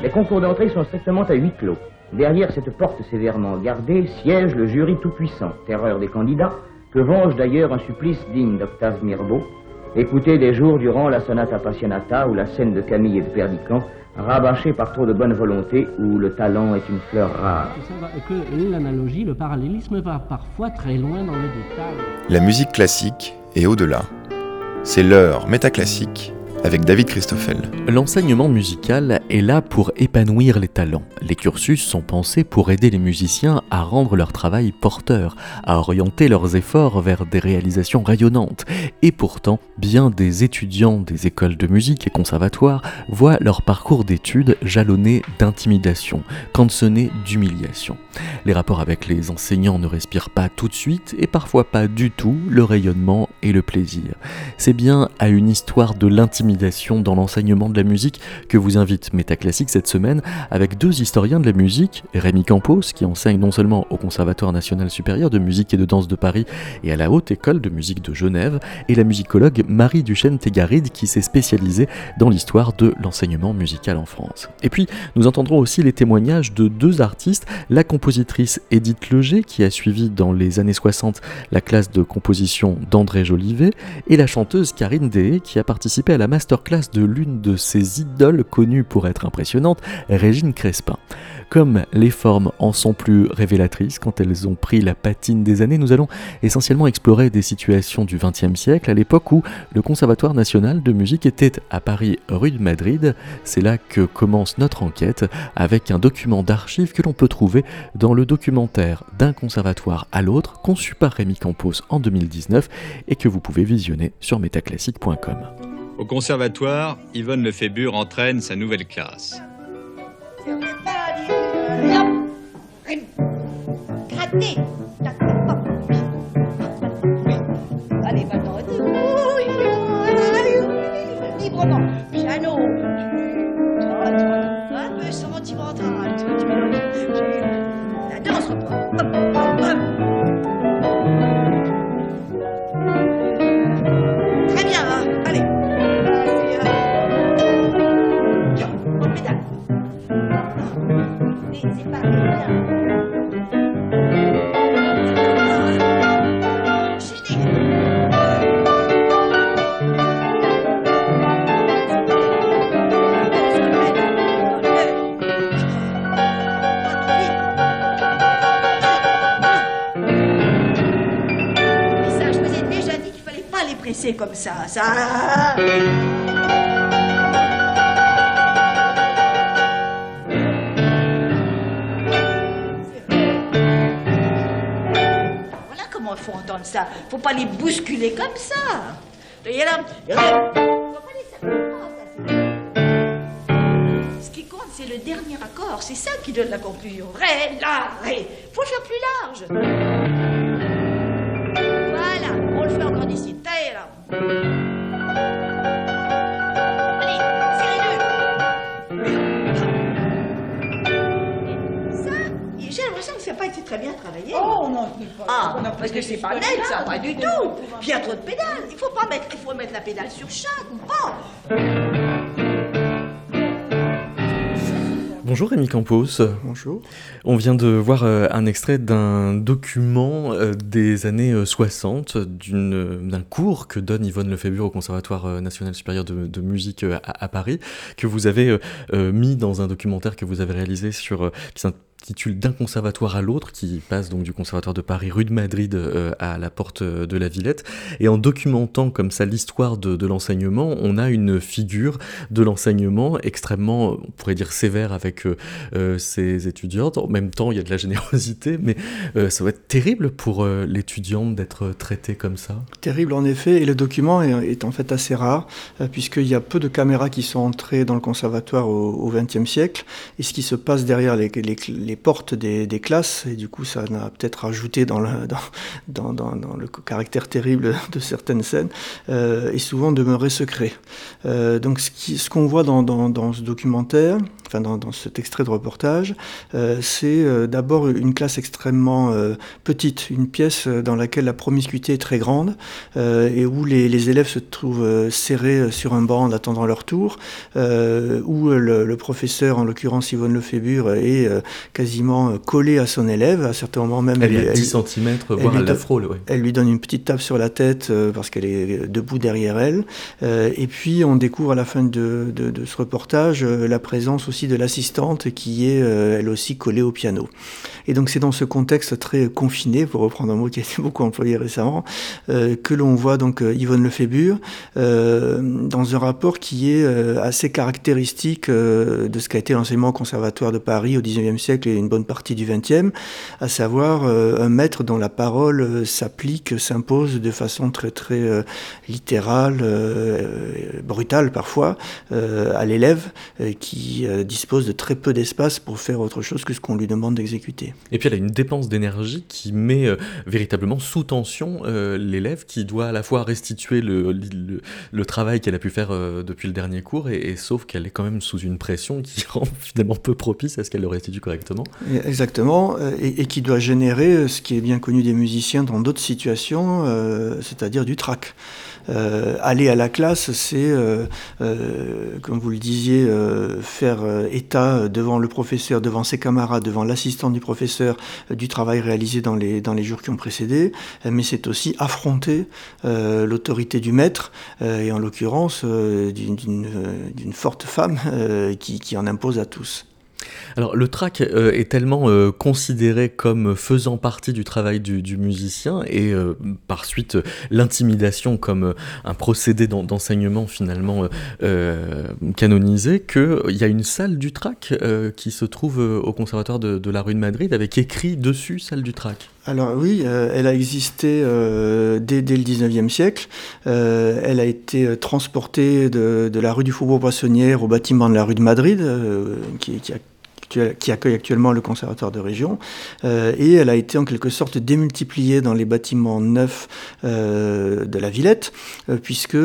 Les concours d'entrée sont strictement à huis clos. Derrière cette porte sévèrement gardée siège le jury tout-puissant, terreur des candidats, que venge d'ailleurs un supplice digne d'Octave Mirbeau. Écoutez des jours durant la sonate appassionata ou la scène de Camille et de Perdican, rabâchée par trop de bonne volonté où le talent est une fleur rare. Que l'analogie, le parallélisme va parfois très loin dans les détails. La musique classique est au-delà. C'est l'heure métaclassique avec David Christoffel. L'enseignement musical est là pour épanouir les talents. Les cursus sont pensés pour aider les musiciens à rendre leur travail porteur, à orienter leurs efforts vers des réalisations rayonnantes. Et pourtant, bien des étudiants des écoles de musique et conservatoires voient leur parcours d'études jalonné d'intimidation, cantonné d'humiliation. Les rapports avec les enseignants ne respirent pas tout de suite et parfois pas du tout le rayonnement et le plaisir. C'est bien à une histoire de l'intimidation dans l'enseignement de la musique que vous invite Métaclassique cette semaine avec deux historiens de la musique, Rémi Campos qui enseigne non seulement au Conservatoire national supérieur de musique et de danse de Paris et à la Haute École de musique de Genève, et la musicologue Marie Duchesne Tégaride qui s'est spécialisée dans l'histoire de l'enseignement musical en France. Et puis nous entendrons aussi les témoignages de deux artistes, la compositrice Edith Leger qui a suivi dans les années 60 la classe de composition d'André Jolivet et la chanteuse Karine Dehé qui a participé à la masterclass de l'une de ses idoles connues pour être impressionnante, Régine Crespin. Comme les formes en sont plus révélatrices quand elles ont pris la patine des années, nous allons essentiellement explorer des situations du XXe siècle, à l'époque où le Conservatoire national de musique était à Paris, rue de Madrid. C'est là que commence notre enquête avec un document d'archives que l'on peut trouver dans le documentaire D'un conservatoire à l'autre, conçu par Rémi Campos en 2019 et que vous pouvez visionner sur metaclassique.com. Au conservatoire, Yvonne Lefébure entraîne sa nouvelle classe. Allez, maintenant, librement. Piano. Un comme ça, ça. Voilà comment il faut entendre ça. Faut pas les bousculer comme ça. Ce qui compte, c'est le dernier accord. C'est ça qui donne la conclusion. Ré, la, ré. Faut faire plus large. Ah, parce que c'est pas net, ça, pas du tout. Puis il y a trop de pédales. Il faut pas mettre, il faut mettre la pédale sur chaque, ou pas. Bonjour Rémi Campos. Bonjour. On vient de voir euh, un extrait d'un document euh, des années 60 euh, d'un cours que donne Yvonne Lefébure au Conservatoire national supérieur de, musique à, Paris, que vous avez mis dans un documentaire que vous avez réalisé sur qui titule D'un conservatoire à l'autre, qui passe donc du conservatoire de Paris, rue de Madrid, euh, à la porte de la Villette. Et en documentant comme ça l'histoire de, l'enseignement, on a une figure de l'enseignement extrêmement, on pourrait dire sévère avec euh, euh, ses étudiantes. En même temps, il y a de la générosité, mais ça va être terrible pour l'étudiante d'être traitée comme ça. Terrible en effet, et le document est, en fait assez rare, puisqu'il y a peu de caméras qui sont entrées dans le conservatoire au XXe siècle, et ce qui se passe derrière les portes des, classes, et du coup ça n'a peut-être ajouté dans le, caractère terrible de certaines scènes, euh, est souvent demeuré secret. Euh, donc ce qu'on voit dans, ce documentaire, enfin dans, cet extrait de reportage, euh, c'est euh, d'abord une classe extrêmement petite, une pièce dans laquelle la promiscuité est très grande et où les, les, élèves se trouvent serrés sur un banc en attendant leur tour, où le, professeur, en l'occurrence Yvonne Lefébure, est quasiment collé à son élève, à certains moments même... Elle, est à 10 cm, voire à la frôle. Elle lui donne une petite tape sur la tête parce qu'elle est debout derrière elle. et puis on découvre à la fin de, de, de ce reportage la présence aussi de l'assistante qui est euh, elle aussi collée au piano. Et donc c'est dans ce contexte très confiné, pour reprendre un mot qui a été beaucoup employé récemment, euh, que l'on voit donc euh, Yvonne Lefébure dans un rapport qui est assez caractéristique de ce qu'a été l'enseignement au conservatoire de Paris au XIXe siècle une bonne partie du XXe, à savoir un maître dont la parole s'applique, s'impose de façon très très littérale, brutale parfois, à l'élève qui dispose de très peu d'espace pour faire autre chose que ce qu'on lui demande d'exécuter. Et puis elle a une dépense d'énergie qui met euh, véritablement sous tension euh, l'élève qui doit à la fois restituer le, travail qu'elle a pu faire euh, depuis le dernier cours, et, sauf qu'elle est quand même sous une pression qui rend finalement peu propice à ce qu'elle le restitue correctement. Exactement, et, et, qui doit générer ce qui est bien connu des musiciens dans d'autres situations, c'est-à-dire du trac. Euh, aller à la classe, c'est, euh, euh, comme vous le disiez, faire état devant le professeur, devant ses camarades, devant l'assistant du professeur du travail réalisé dans les, jours qui ont précédé, mais c'est aussi affronter l'autorité du maître, et en l'occurrence d'une forte femme qui en impose à tous. Alors le track euh, est tellement euh, considéré comme faisant partie du travail du, musicien et euh, par suite l'intimidation comme un procédé d'enseignement finalement canonisé qu'il y a une salle du track qui se trouve au conservatoire de, la rue de Madrid avec écrit dessus salle du track. Alors oui, elle a existé dès, dès, le 19e siècle. elle a été transportée de, la rue du Faubourg-Poissonnière au bâtiment de la rue de Madrid, qui a qui accueille actuellement le conservatoire de région, euh, et elle a été en quelque sorte démultipliée dans les bâtiments neufs euh, de la Villette, euh, puisque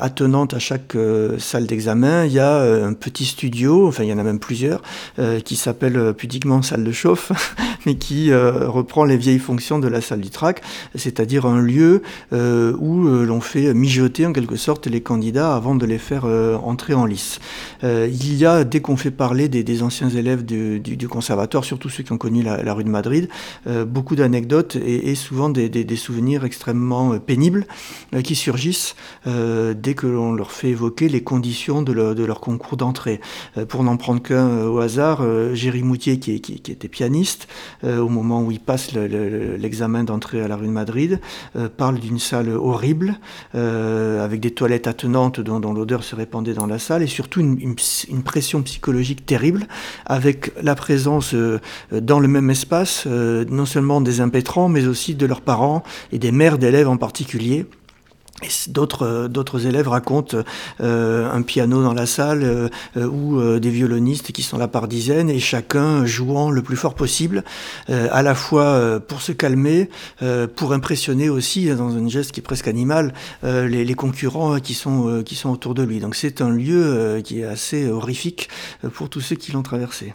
attenante à chaque salle d'examen, il y a un petit studio, enfin il y en a même plusieurs, qui s'appelle pudiquement salle de chauffe, mais qui reprend les vieilles fonctions de la salle du trac, c'est-à-dire un lieu où l'on fait mijoter en quelque sorte les candidats avant de les faire entrer en lice. il y a, dès qu'on fait parler des, des anciens élèves du, conservatoire, surtout ceux qui ont connu la, rue de Madrid, euh, beaucoup d'anecdotes et, souvent des, souvenirs extrêmement euh, pénibles euh, qui surgissent dès que l'on leur fait évoquer les conditions de, leur concours d'entrée. pour n'en prendre qu'un au hasard, Géry Moutier, qui, était pianiste, au moment où il passe l'examen d'entrée à la rue de Madrid, parle d'une salle horrible, avec des toilettes attenantes dont, l'odeur se répandait dans la salle, et surtout une, une pression psychologique terrible, avec la présence euh, dans le même espace euh, non seulement des impétrants, mais aussi de leurs parents et des mères d'élèves en particulier. D'autres, euh, d'autres élèves racontent un piano dans la salle ou des violonistes qui sont là par dizaines et chacun jouant le plus fort possible, à la fois pour se calmer, pour impressionner aussi, dans un geste qui est presque animal, les, concurrents qui sont, qui sont autour de lui. Donc c'est un lieu qui est assez horrifique pour tous ceux qui l'ont traversé.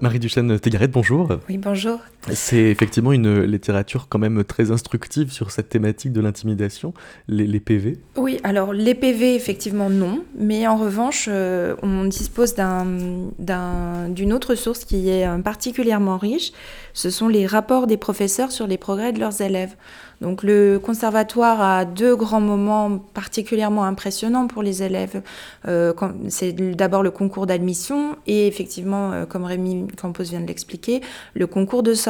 Marie Duchesne Tégaret, bonjour. Oui, bonjour. C'est effectivement une littérature quand même très instructive sur cette thématique de l'intimidation, les, PV. Oui, alors les PV, effectivement, non. Mais en revanche, euh, on dispose d'une autre source qui est euh, particulièrement riche. Ce sont les rapports des professeurs sur les progrès de leurs élèves. Donc le conservatoire a deux grands moments particulièrement impressionnants pour les élèves. Euh, c'est d'abord le concours d'admission et effectivement, comme Rémi Campos vient de l'expliquer, le concours de sortie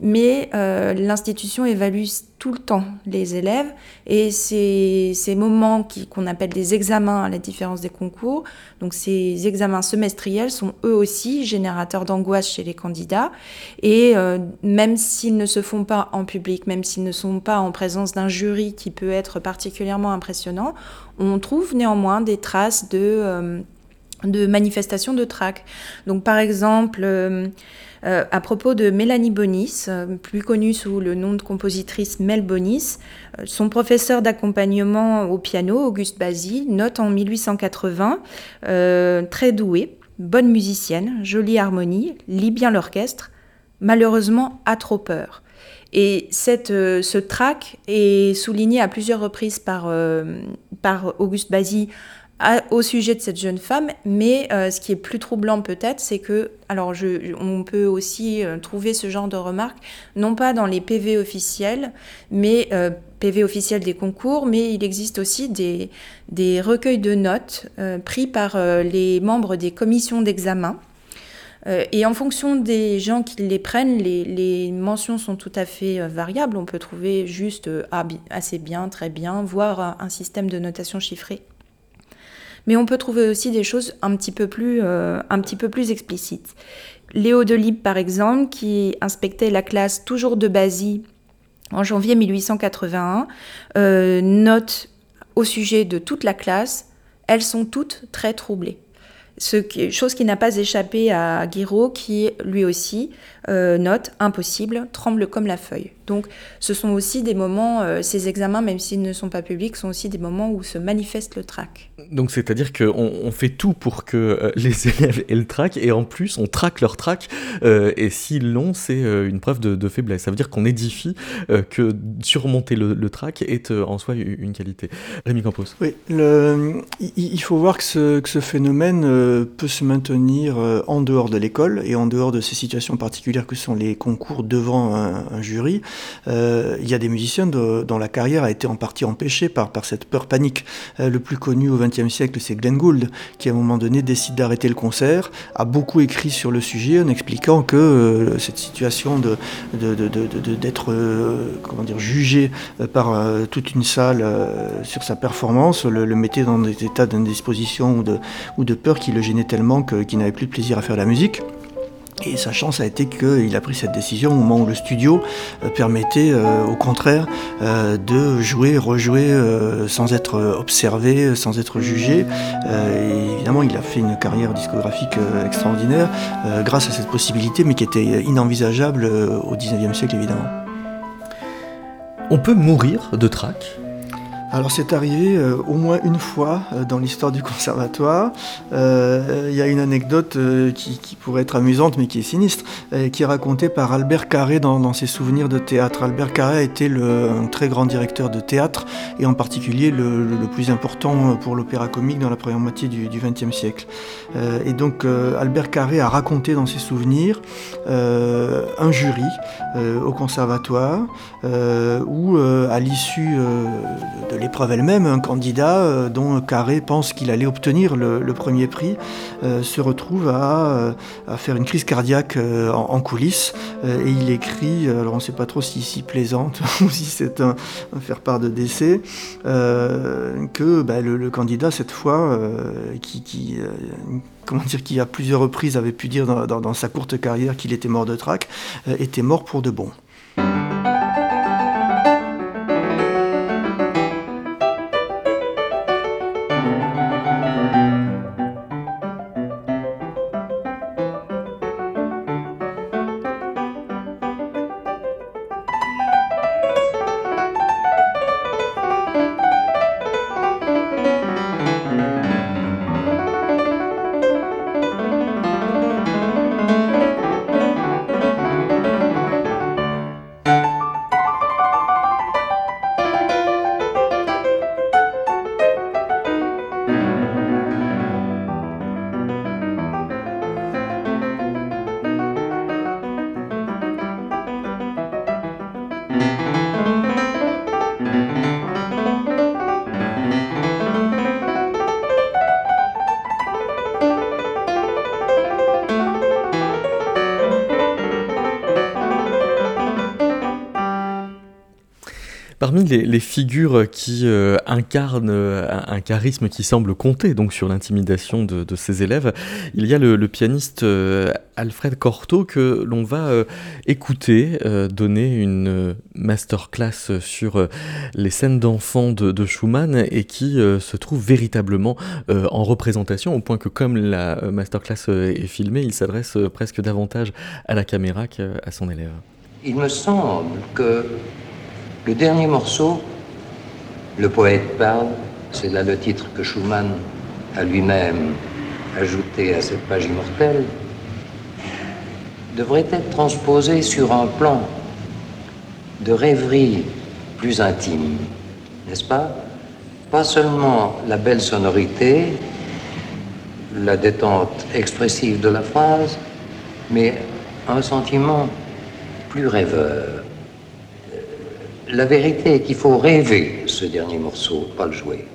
mais euh, l'institution évalue tout le temps les élèves et ces, moments qu'on appelle des examens à la différence des concours, donc ces examens semestriels sont eux aussi générateurs d'angoisse chez les candidats et euh, même s'ils ne se font pas en public, même s'ils ne sont pas en présence d'un jury qui peut être particulièrement impressionnant, on trouve néanmoins des traces de, euh, manifestations de trac. Donc par exemple, à propos de Mélanie Bonis, euh, plus connue sous le nom de compositrice Mel Bonis. Euh, son professeur d'accompagnement au piano, Auguste Basile, note en 1880 très douée, bonne musicienne, jolie harmonie, lit bien l'orchestre, malheureusement a trop peur. Et cette, ce trac est souligné à plusieurs reprises par, par Auguste Basile au sujet de cette jeune femme, mais euh, ce qui est plus troublant peut-être, c'est que, alors on peut aussi euh, trouver ce genre de remarques, non pas dans les PV officiels, mais euh, PV officiels des concours, mais il existe aussi des, des recueils de notes pris par les membres des commissions d'examen. et en fonction des gens qui les prennent, les mentions sont tout à fait variables. On peut trouver juste assez bien, très bien, voire un système de notation chiffrée mais on peut trouver aussi des choses un petit peu plus, euh, explicites. Léo Delibes, par exemple, qui inspectait la classe toujours de Basy en janvier 1881, euh, note au sujet de toute la classe, elles sont toutes très troublées. Ce qui, chose qui n'a pas échappé à Guiraud, qui lui aussi euh, note impossible, tremble comme la feuille. Donc ce sont aussi des moments, euh, ces examens, même s'ils ne sont pas publics, sont aussi des moments où se manifeste le trac. Donc c'est-à-dire qu'on on fait tout pour que euh, les élèves aient le trac, et en plus on traque leur trac, et s'ils l'ont, c'est une preuve de, faiblesse. Ça veut dire qu'on édifie que surmonter le, trac est en soi une qualité. Rémi Campos. Oui, le, il faut voir que ce, que ce phénomène peut se maintenir en dehors de l'école et en dehors de ces situations particulières que sont les concours devant un, jury, euh, il y a des musiciens dont la carrière a été en partie empêchée par, cette peur panique. Euh, le plus connu au XXe siècle, c'est Glenn Gould, qui à un moment donné décide d'arrêter le concert, a beaucoup écrit sur le sujet en expliquant que euh, cette situation de, d'être comment dire, jugé par toute une salle sur sa performance le, mettait dans des états d'indisposition ou de, ou de peur qui le gênait tellement qu'il n'avait plus de plaisir à faire la musique. Et sa chance a été qu'il a pris cette décision au moment où le studio euh, permettait euh, au contraire euh, de jouer, rejouer sans être observé, sans être jugé. et évidemment, il a fait une carrière discographique extraordinaire grâce à cette possibilité, mais qui était inenvisageable au 19e siècle évidemment. On peut mourir de trac alors c'est arrivé euh, au moins une fois euh, dans l'histoire du conservatoire. Euh, il y a une anecdote qui, pourrait être amusante mais qui est sinistre, qui est racontée par Albert Carré dans, ses souvenirs de théâtre. Albert Carré a été un très grand directeur de théâtre et en particulier le, plus important pour l'opéra comique dans la première moitié du XXe siècle. et donc Albert Carré a raconté dans ses souvenirs un jury au conservatoire où à l'issue de l'épreuve elle-même, un candidat euh, dont Carré pense qu'il allait obtenir le, premier prix euh, se retrouve à, euh, faire une crise cardiaque en, coulisses et il écrit, alors on ne sait pas trop si si plaisante ou si c'est un, faire-part de décès, que bah, le, candidat cette fois, qui, comment dire, qui à plusieurs reprises avait pu dire dans, dans sa courte carrière qu'il était mort de trac, était mort pour de bon. Les, figures qui euh, incarnent euh, un, charisme qui semble compter donc sur l'intimidation de, ses élèves, il y a le, pianiste euh, Alfred Cortot que l'on va écouter donner une masterclass sur les scènes d'enfants de, Schumann et qui se trouve véritablement en représentation au point que comme la masterclass est filmée, il s'adresse presque davantage à la caméra qu'à son élève. Il me semble que le dernier morceau, Le poète parle, c'est là le titre que Schumann a lui-même ajouté à cette page immortelle, devrait être transposé sur un plan de rêverie plus intime, n'est-ce pas? Pas seulement la belle sonorité, la détente expressive de la phrase, mais un sentiment plus rêveur la vérité est qu'il faut rêver ce dernier morceau, pas le jouer.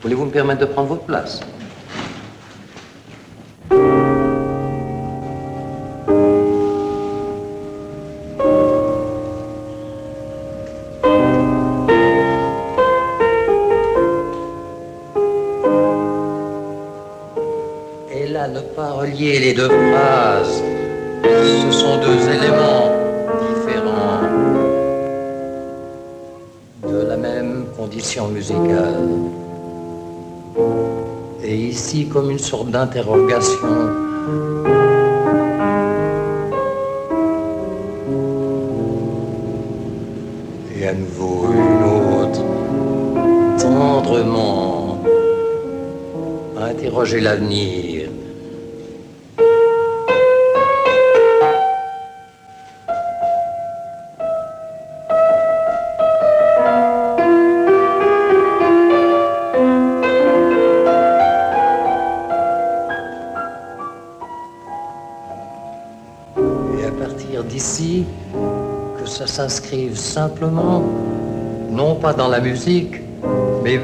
Voulez-vous me permettre de prendre votre place? Et là, ne pas relier les deux phrases. Ce sont deux Et ici, comme une sorte d'interrogation, et à nouveau une autre, tendrement, interroger l'avenir. S'inscrivent simplement, non pas dans la musique, mais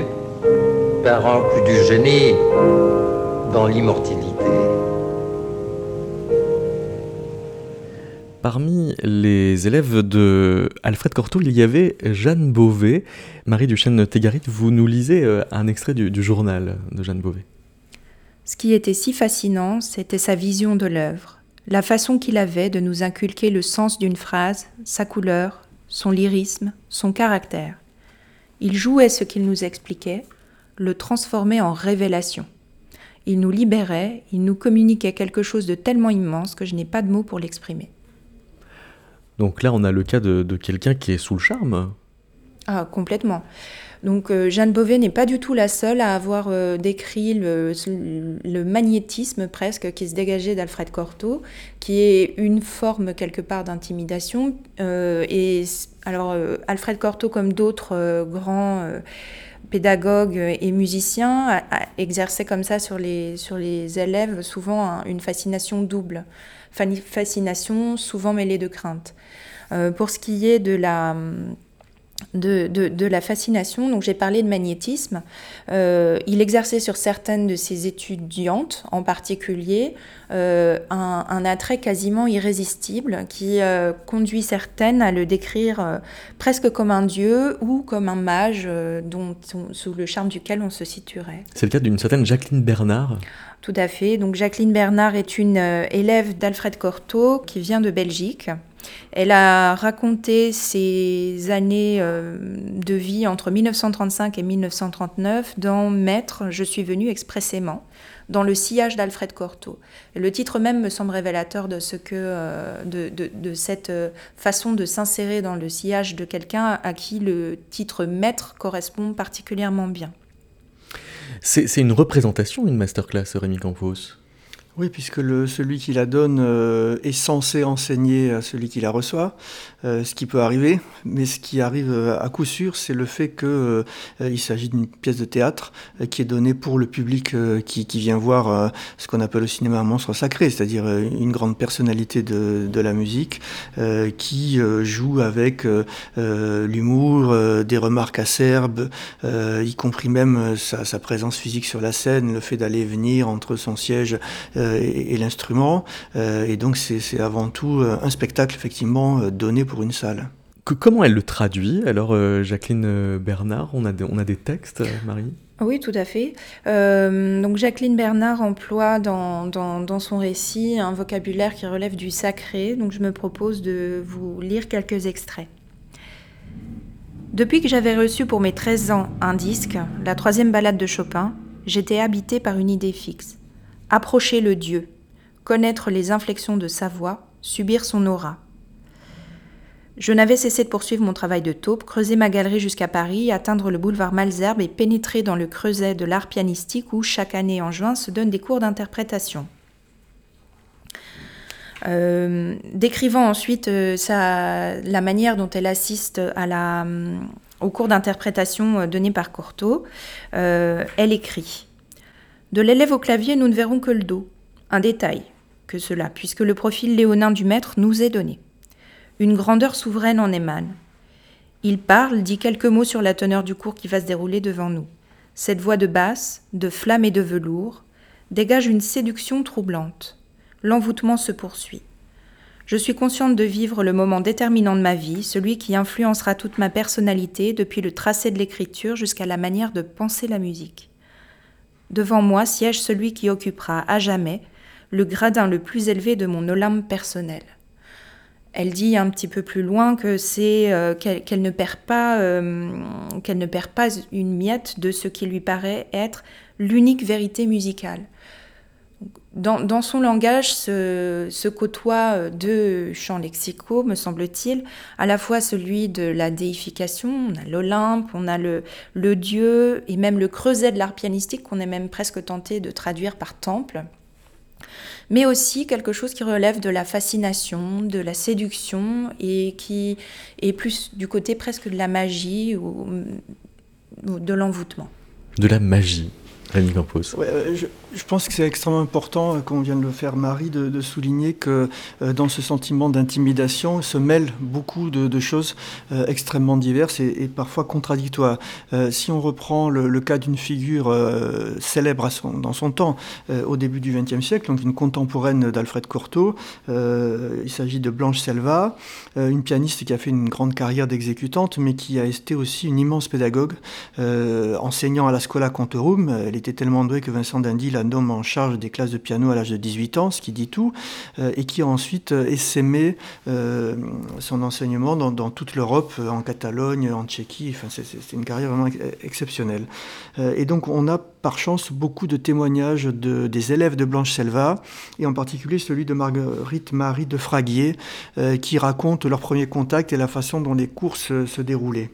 par un coup du génie dans l'immortalité. Parmi les élèves de Alfred Cortot, il y avait Jeanne Beauvais. Marie Duchesne-Tégarit, vous nous lisez euh, un extrait du, du journal de Jeanne Beauvais. Ce qui était si fascinant, c'était sa vision de l'œuvre la façon qu'il avait de nous inculquer le sens d'une phrase, sa couleur, son lyrisme, son caractère. Il jouait ce qu'il nous expliquait, le transformait en révélation. Il nous libérait, il nous communiquait quelque chose de tellement immense que je n'ai pas de mots pour l'exprimer. Donc là, on a le cas de, de quelqu'un qui est sous le charme. Ah, complètement. Donc euh, Jeanne Beauvais n'est pas du tout la seule à avoir euh, décrit le, magnétisme presque qui se dégageait d'Alfred Cortot, qui est une forme quelque part d'intimidation. Euh, et alors Alfred Cortot, comme d'autres grands pédagogues et musiciens, exerçait comme ça sur les, sur les élèves souvent une fascination double, fascination souvent mêlée de crainte. pour ce qui est de la de, de, la fascination. Donc j'ai parlé de magnétisme. Euh, il exerçait sur certaines de ses étudiantes, en particulier, euh, un, attrait quasiment irrésistible qui euh, conduit certaines à le décrire presque comme un dieu ou comme un mage dont sous le charme duquel on se situerait. C'est le cas d'une certaine Jacqueline Bernard. Tout à fait. Donc Jacqueline Bernard est une élève d'Alfred Cortot qui vient de Belgique. Elle a raconté ses années euh, de vie entre 1935 et 1939 dans Maître, je suis venu expressément, dans le sillage d'Alfred Cortot. le titre même me semble révélateur de, ce que, euh, de, cette euh, façon de s'insérer dans le sillage de quelqu'un à qui le titre Maître correspond particulièrement bien. C'est une représentation, une masterclass, Rémi Campos oui, puisque le, celui qui la donne euh, est censé enseigner à celui qui la reçoit, euh, ce qui peut arriver, mais ce qui arrive euh, à coup sûr, c'est le fait qu'il il s'agit d'une pièce de théâtre qui est donnée pour le public qui, qui, vient voir ce qu'on appelle au cinéma un monstre sacré, c'est-à-dire une grande personnalité de, de la musique qui joue avec l'humour, des remarques acerbes, y compris même sa, sa, présence physique sur la scène, le fait d'aller venir entre son siège euh, et, l'instrument. Euh, et donc c'est avant tout euh, un spectacle effectivement donné pour une salle. comment elle le traduit? Alors, Jacqueline Bernard, on a, des, on a des textes, Marie? Oui, tout à fait. donc Jacqueline Bernard emploie dans, dans, dans, son récit un vocabulaire qui relève du sacré, donc je me propose de vous lire quelques extraits. Depuis que j'avais reçu pour mes 13 ans un disque, la troisième balade de Chopin, j'étais habité par une idée fixe. Approcher le Dieu, connaître les inflexions de sa voix, subir son aura. Je n'avais cessé de poursuivre mon travail de taupe, creuser ma galerie jusqu'à Paris, atteindre le boulevard Malzerbe et pénétrer dans le creuset de l'art pianistique où, chaque année en juin, se donnent des cours d'interprétation. Euh, décrivant ensuite euh, la manière dont elle assiste à la, euh, au cours d'interprétation donné par Cortot, elle écrit De l'élève au clavier, nous ne verrons que le dos. Un détail que cela, puisque le profil léonin du maître nous est donné. Une grandeur souveraine en émane. Il parle, dit quelques mots sur la teneur du cours qui va se dérouler devant nous. Cette voix de basse, de flamme et de velours, dégage une séduction troublante l'envoûtement se poursuit. Je suis consciente de vivre le moment déterminant de ma vie, celui qui influencera toute ma personnalité, depuis le tracé de l'écriture jusqu'à la manière de penser la musique. Devant moi siège celui qui occupera à jamais le gradin le plus élevé de mon Olympe personnel. Elle dit un petit peu plus loin que c'est euh, qu'elle ne perd pas euh, qu'elle ne perd pas une miette de ce qui lui paraît être l'unique vérité musicale dans, son langage se, côtoient euh, deux champs lexicaux, me semble-t-il, à la fois celui de la déification, on a l'Olympe, on a le, le dieu, et même le creuset de l'art pianistique qu'on est même presque tenté de traduire par temple, mais aussi quelque chose qui relève de la fascination, de la séduction, et qui est plus du côté presque de la magie ou de l'envoûtement. De la magie. Rémi Campos. Ouais, je, je pense que c'est extrêmement important, comme euh, vient de le faire Marie, de, souligner que euh, dans ce sentiment d'intimidation se mêlent beaucoup de, choses euh, extrêmement diverses et, parfois contradictoires. si on reprend le, cas d'une figure célèbre dans son temps, au début du XXe siècle, donc une contemporaine d'Alfred Cortot, il s'agit de Blanche Selva, une pianiste qui a fait une grande carrière d'exécutante, mais qui a été aussi une immense pédagogue, enseignant à la Scola Cantorum. Elle était tellement douée que Vincent Dindy l'a homme en charge des classes de piano à l'âge de 18 ans, ce qui dit tout, euh, et qui a ensuite euh, essaimé euh, son enseignement dans, toute l'Europe, en Catalogne, en Tchéquie. Enfin, c'est une carrière vraiment exceptionnelle. et donc, on a par chance beaucoup de témoignages de, des élèves de Blanche Selva, et en particulier celui de Marguerite Marie de Fraguier, qui raconte leur premier contact et la façon dont les cours se déroulaient.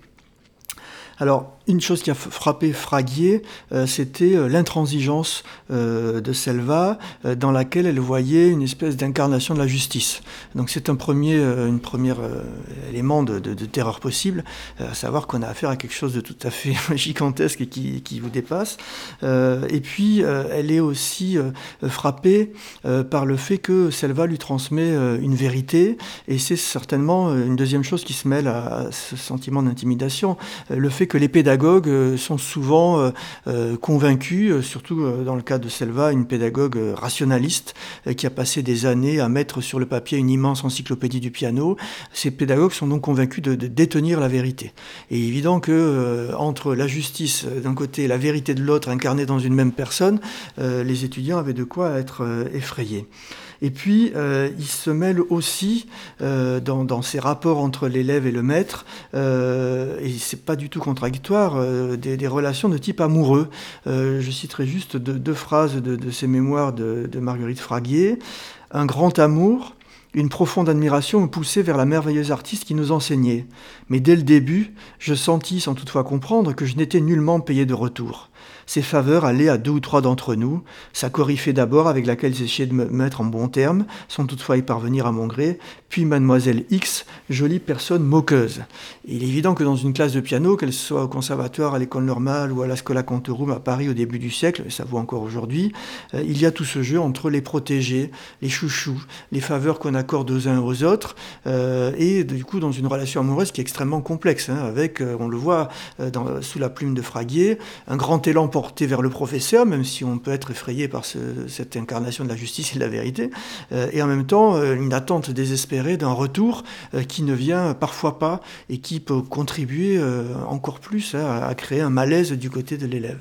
Alors, une chose qui a frappé Fraguier, euh, c'était euh, l'intransigeance euh, de Selva, dans laquelle elle voyait une espèce d'incarnation de la justice. Donc c'est un premier, une première élément de, terreur possible, à savoir qu'on a affaire à quelque chose de tout à fait gigantesque et qui, vous dépasse. et puis, elle est aussi frappée par le fait que Selva lui transmet une vérité, et c'est certainement une deuxième chose qui se mêle à, ce sentiment d'intimidation, le fait que les pédagogues pédagogues euh, sont souvent euh, euh, convaincus, surtout dans le cas de Selva, une pédagogue rationaliste qui a passé des années à mettre sur le papier une immense encyclopédie du piano. Ces pédagogues sont donc convaincus de, détenir la vérité. Et évident que entre la justice d'un côté et la vérité de l'autre incarnée dans une même personne, les étudiants avaient de quoi être effrayés. Et puis, euh, il se mêle aussi euh, dans, ses rapports entre l'élève et le maître, euh, et c'est pas du tout contradictoire, des, relations de type amoureux. je citerai juste deux, phrases de, de, ces mémoires de, de Marguerite Fraguier. Un grand amour, une profonde admiration me poussait vers la merveilleuse artiste qui nous enseignait. Mais dès le début, je sentis, sans toutefois comprendre, que je n'étais nullement payé de retour. Ses faveurs allaient à deux ou trois d'entre nous, sa coryphée d'abord avec laquelle j'essayais de me mettre en bon terme, sans toutefois y parvenir à mon gré, puis mademoiselle X, jolie personne moqueuse. il est évident que dans une classe de piano, qu'elle soit au conservatoire, à l'école normale ou à la Scola Contorum à Paris au début du siècle, ça vaut encore aujourd'hui, euh, il y a tout ce jeu entre les protégés, les chouchous, les faveurs qu'on accorde aux uns aux autres, euh, et du coup dans une relation amoureuse qui est extrêmement complexe, hein, avec, euh, on le voit sous la plume de Fraguier, un grand élan emporté vers le professeur, même si on peut être effrayé par cette incarnation de la justice et de la vérité, et en même temps une attente désespérée d'un retour qui ne vient parfois pas et qui peut contribuer encore plus à créer un malaise du côté de l'élève.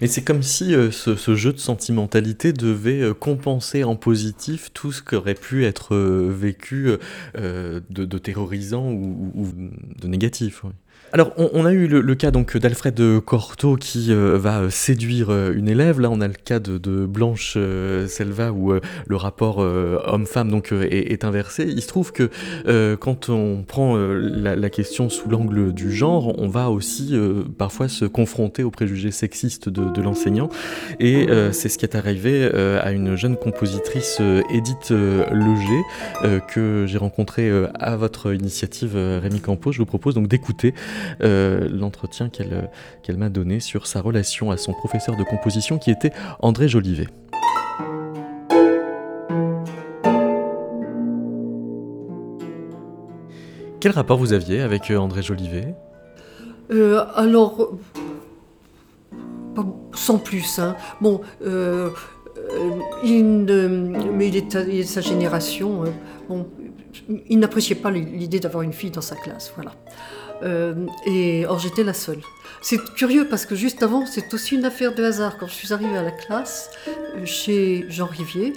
Et c'est comme si ce, jeu de sentimentalité devait compenser en positif tout ce qu'aurait pu être vécu de, terrorisant ou, de négatif. Alors, on, a eu le, cas donc d'Alfred Cortot qui euh, va euh, séduire euh, une élève. Là, on a le cas de, Blanche Selva où le rapport homme-femme donc est, inversé. Il se trouve que quand on prend la, question sous l'angle du genre, on va aussi parfois se confronter aux préjugés sexistes de, l'enseignant. Et c'est ce qui est arrivé à une jeune compositrice, Edith Leger, que j'ai rencontrée à votre initiative, Rémi Campos. Je vous propose donc d'écouter euh, l'entretien qu'elle qu'elle m'a donné sur sa relation à son professeur de composition qui était André Jolivet. Quel rapport vous aviez avec euh, André Jolivet? Euh, Alors, sans plus. Hein. Bon, il, mais il est, de sa génération. Hein. Bon, il n'appréciait pas l'idée d'avoir une fille dans sa classe. Voilà. Euh, et or j'étais la seule. C'est curieux parce que juste avant, c'est aussi une affaire de hasard. Quand je suis arrivée à la classe, euh, chez Jean Rivier,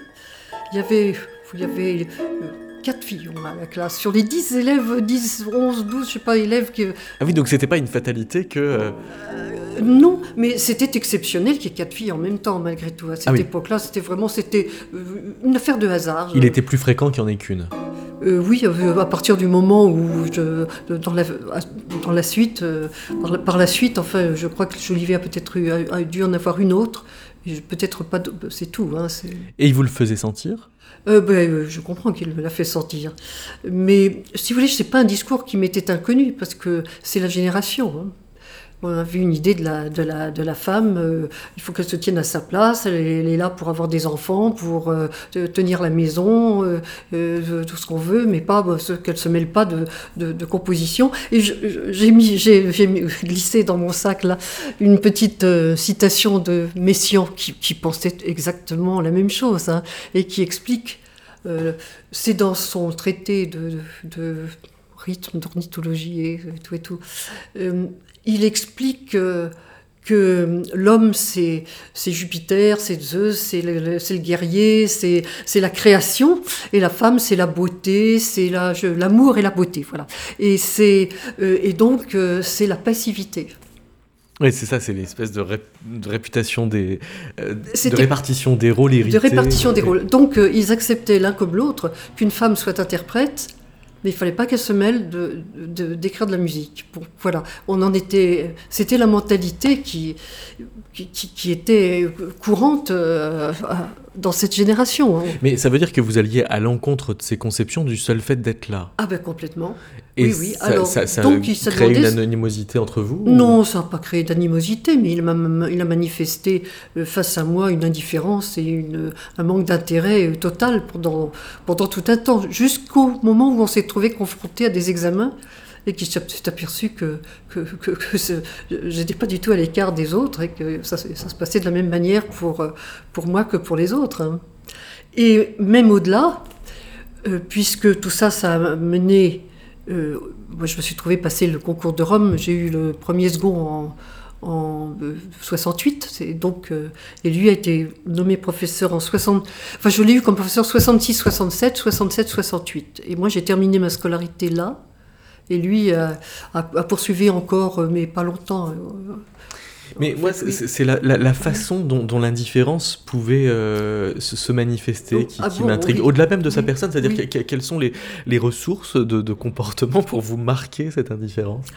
il y avait, il y avait euh, quatre filles à la classe. Sur les 10 élèves, 10, 11, 12, je sais pas, élèves qui... Ah oui, donc c'était pas une fatalité que... non, mais c'était exceptionnel qu'il y ait quatre filles en même temps, malgré tout. À cette ah époque-là, c'était vraiment c'était une affaire de hasard. Il était plus fréquent qu'il n'y en ait qu'une. Euh, oui, euh, à partir du moment où, je, dans, la, dans la suite, euh, par, la, suite, enfin, je crois que Jolivet a peut-être a, dû en avoir une autre. Peut-être pas, c'est tout. Hein, Et il vous le faisait sentir? Ben, Je comprends qu'il me l'a fait sentir. Mais si vous voulez, ce n'est pas un discours qui m'était inconnu, parce que c'est la génération. Hein. On avait une idée de la, de la, de la femme, euh, il faut qu'elle se tienne à sa place, elle, est là pour avoir des enfants, pour euh, tenir la maison, euh, tout ce qu'on veut, mais pas qu'elle se mêle pas de, de, composition. Et j'ai glissé dans mon sac là une petite citation de Messiaen qui, qui, pensait exactement la même chose hein, et qui explique, c'est dans son traité de, de rythme, d'ornithologie et tout et tout il explique que, l'homme, c'est Jupiter, c'est Zeus, c'est le, guerrier, c'est la création, et la femme, c'est la beauté, c'est l'amour et la beauté, voilà. Et, euh, et donc, euh, c'est la passivité. Oui, c'est ça, c'est l'espèce de, réputation des, euh, de répartition des rôles hérités. De répartition des rôles. Donc, ils acceptaient l'un comme l'autre qu'une femme soit interprète mais il fallait pas qu'elle se mêle de, d'écrire de, la musique. voilà, on en était, c'était la mentalité qui, qui, était courante euh, dans cette génération. Hein. Mais ça veut dire que vous alliez à l'encontre de ces conceptions du seul fait d'être là. Ah ben complètement. Et oui, oui. Ça, Alors, ça, ça donc, il créé une animosité entre vous Non, ça n'a pas créé d'animosité, mais il, a, il a manifesté euh, face à moi une indifférence et une, un manque d'intérêt euh, total pendant, pendant tout un temps, jusqu'au moment où on s'est trouvé confronté à des examens et qui s'est aperçu que, que, que, j'étais pas du tout à l'écart des autres et que ça, se passait de la même manière pour, pour moi que pour les autres. Hein. Et même au-delà, euh, puisque tout ça, ça a mené. Euh, moi, je me suis trouvé passer le concours de Rome, j'ai eu le premier second en, en 68, euh, donc, et lui a été nommé professeur en 60. Enfin, je l'ai eu comme professeur 66, 67, 67, 68. Et moi, j'ai terminé ma scolarité là. Et lui a, poursuivi encore, euh, mais pas longtemps. Euh, mais moi, c'est la, façon dont, l'indifférence pouvait euh, se, manifester qui, ah m'intrigue. Au-delà même de sa personne, c'est-à-dire quelles sont les, les ressources de, de, comportement pour vous marquer cette indifférence?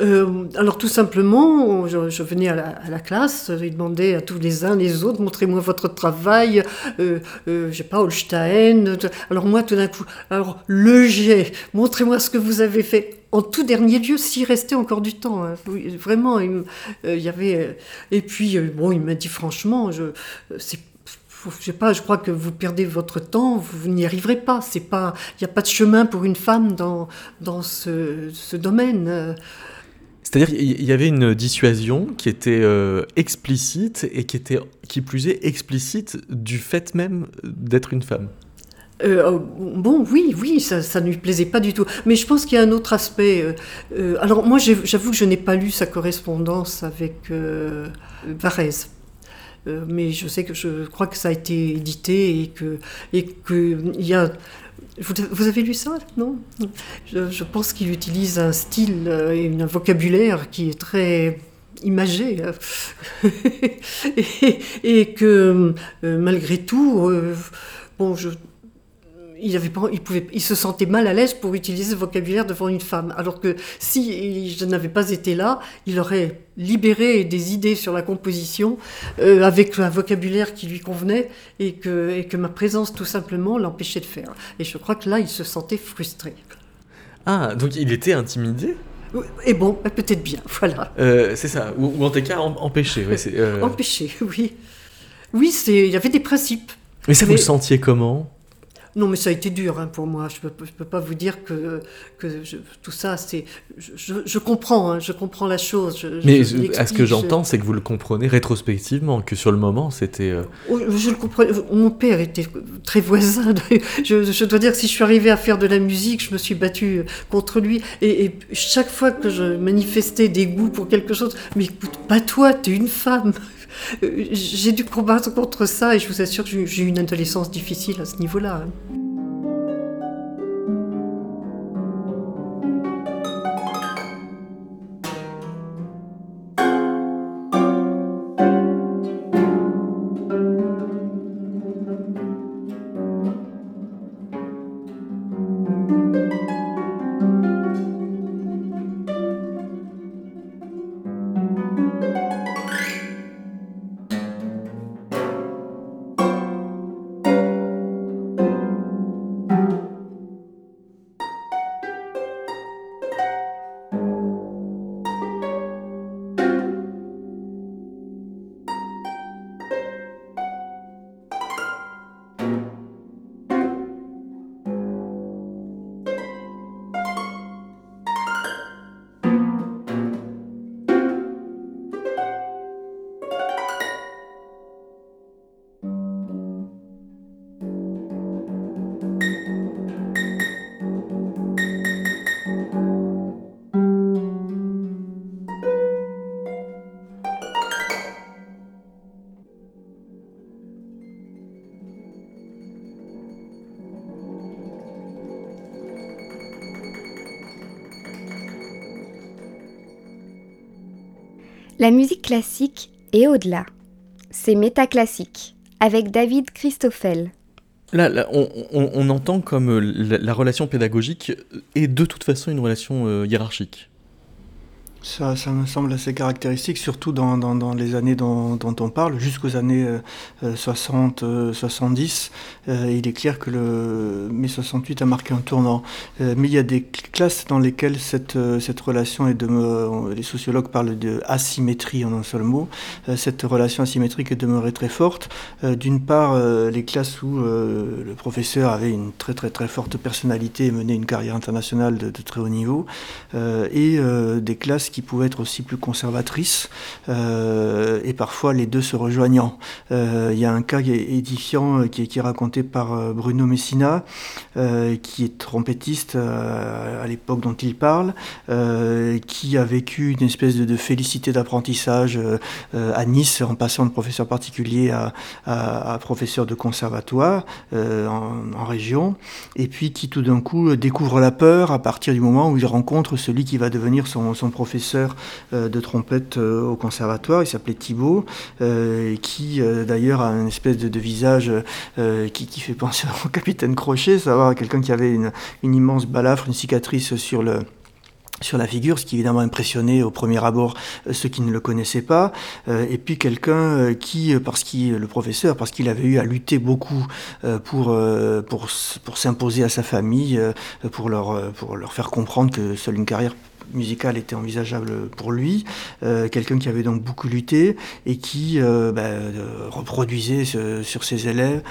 Euh, alors tout simplement, je, venais à la, classe, je demandais à tous les uns les autres, montrez-moi votre travail, euh, euh, je sais pas, Holstein. Alors moi tout d'un coup, alors le jet, montrez-moi ce que vous avez fait. En tout dernier lieu, s'il restait encore du temps, hein. vraiment, il, y avait. Et puis bon, il m'a dit franchement, je, c'est sais pas, je crois que vous perdez votre temps, vous n'y arriverez pas. C'est pas, il n'y a pas de chemin pour une femme dans dans ce domaine. C'est-à-dire qu'il y avait une dissuasion qui était explicite et qui était, qui plus est, explicite du fait même d'être une femme. Euh, bon, oui, oui, ça, ne lui plaisait pas du tout. Mais je pense qu'il y a un autre aspect. Euh, euh, alors moi, j'avoue que je n'ai pas lu sa correspondance avec Varese. mais je sais que je crois que ça a été édité et que et que il y a vous, avez lu ça Non? Je, pense qu'il utilise un style et un vocabulaire qui est très imagé et, et, que malgré tout, bon, je, il, avait il, pouvait, il se sentait mal à l'aise pour utiliser ce vocabulaire devant une femme. Alors que si je n'avais pas été là, il aurait libéré des idées sur la composition euh, avec un vocabulaire qui lui convenait et que, et que ma présence tout simplement l'empêchait de faire. Et je crois que là, il se sentait frustré. Ah, donc il était intimidé? Et bon, bah, peut-être bien, voilà. Euh, c'est ça, ou, en tout cas empêché. Euh, empêché, oui. Oui, il y avait des principes. Mais ça, vous le sentiez comment? Non, mais ça a été dur hein, pour moi. Je ne peux, peux, pas vous dire que, que tout ça, c'est. Je, comprends, hein, je comprends la chose. mais ce que j'entends, c'est que vous le comprenez rétrospectivement, que sur le moment, c'était. Euh, oh, je le comprends. Mon père était très voisin. Je, dois dire que si je suis arrivée à faire de la musique, je me suis battue contre lui. Et, chaque fois que je manifestais des goûts pour quelque chose, mais écoute, pas toi, tu es une femme. Euh, j'ai dû combattre contre ça et je vous assure j'ai eu une adolescence difficile à ce niveau-là. La musique classique est au-delà. C'est métaclassique, avec David Christoffel. Là, on, entend comme euh, la, relation pédagogique est de toute façon une relation euh, hiérarchique. Ça, ça, me semble assez caractéristique, surtout dans, dans, les années dont, dont, on parle, jusqu'aux années 60, euh, 70. Euh, euh, il est clair que le mai 68 a marqué un tournant. mais il y a des classes dans lesquelles cette, cette relation est demeurée, les sociologues parlent de asymétrie en un seul mot, cette relation asymétrique est demeurée très forte. D'une part, les classes où le professeur avait une très très très forte personnalité et menait une carrière internationale de, de très haut niveau, et des classes qui pouvaient être aussi plus conservatrices, euh, et parfois les deux se rejoignant. Euh, il y a un cas édifiant euh, qui est, raconté par Bruno Messina, qui est trompettiste à l'époque dont il parle, qui a vécu une espèce de, félicité d'apprentissage à Nice en passant de professeur particulier à, professeur de conservatoire en, région, et puis qui tout d'un coup découvre la peur à partir du moment où il rencontre celui qui va devenir son professeur euh, de trompette euh, au conservatoire, il s'appelait Thibault, euh, qui d'ailleurs a une espèce de, visage qui, fait penser au capitaine Crochet, savoir quelqu'un qui avait une, immense balafre, une cicatrice sur la figure, ce qui évidemment impressionnait au premier abord ceux qui ne le connaissaient pas, et puis quelqu'un qui, parce qu'il, le professeur, parce qu'il avait eu à lutter beaucoup pour, pour, pour s'imposer à sa famille, pour leur, pour leur faire comprendre que seule une carrière musical était envisageable pour lui, quelqu'un qui avait donc beaucoup lutté et qui bah, reproduisait sur ses élèves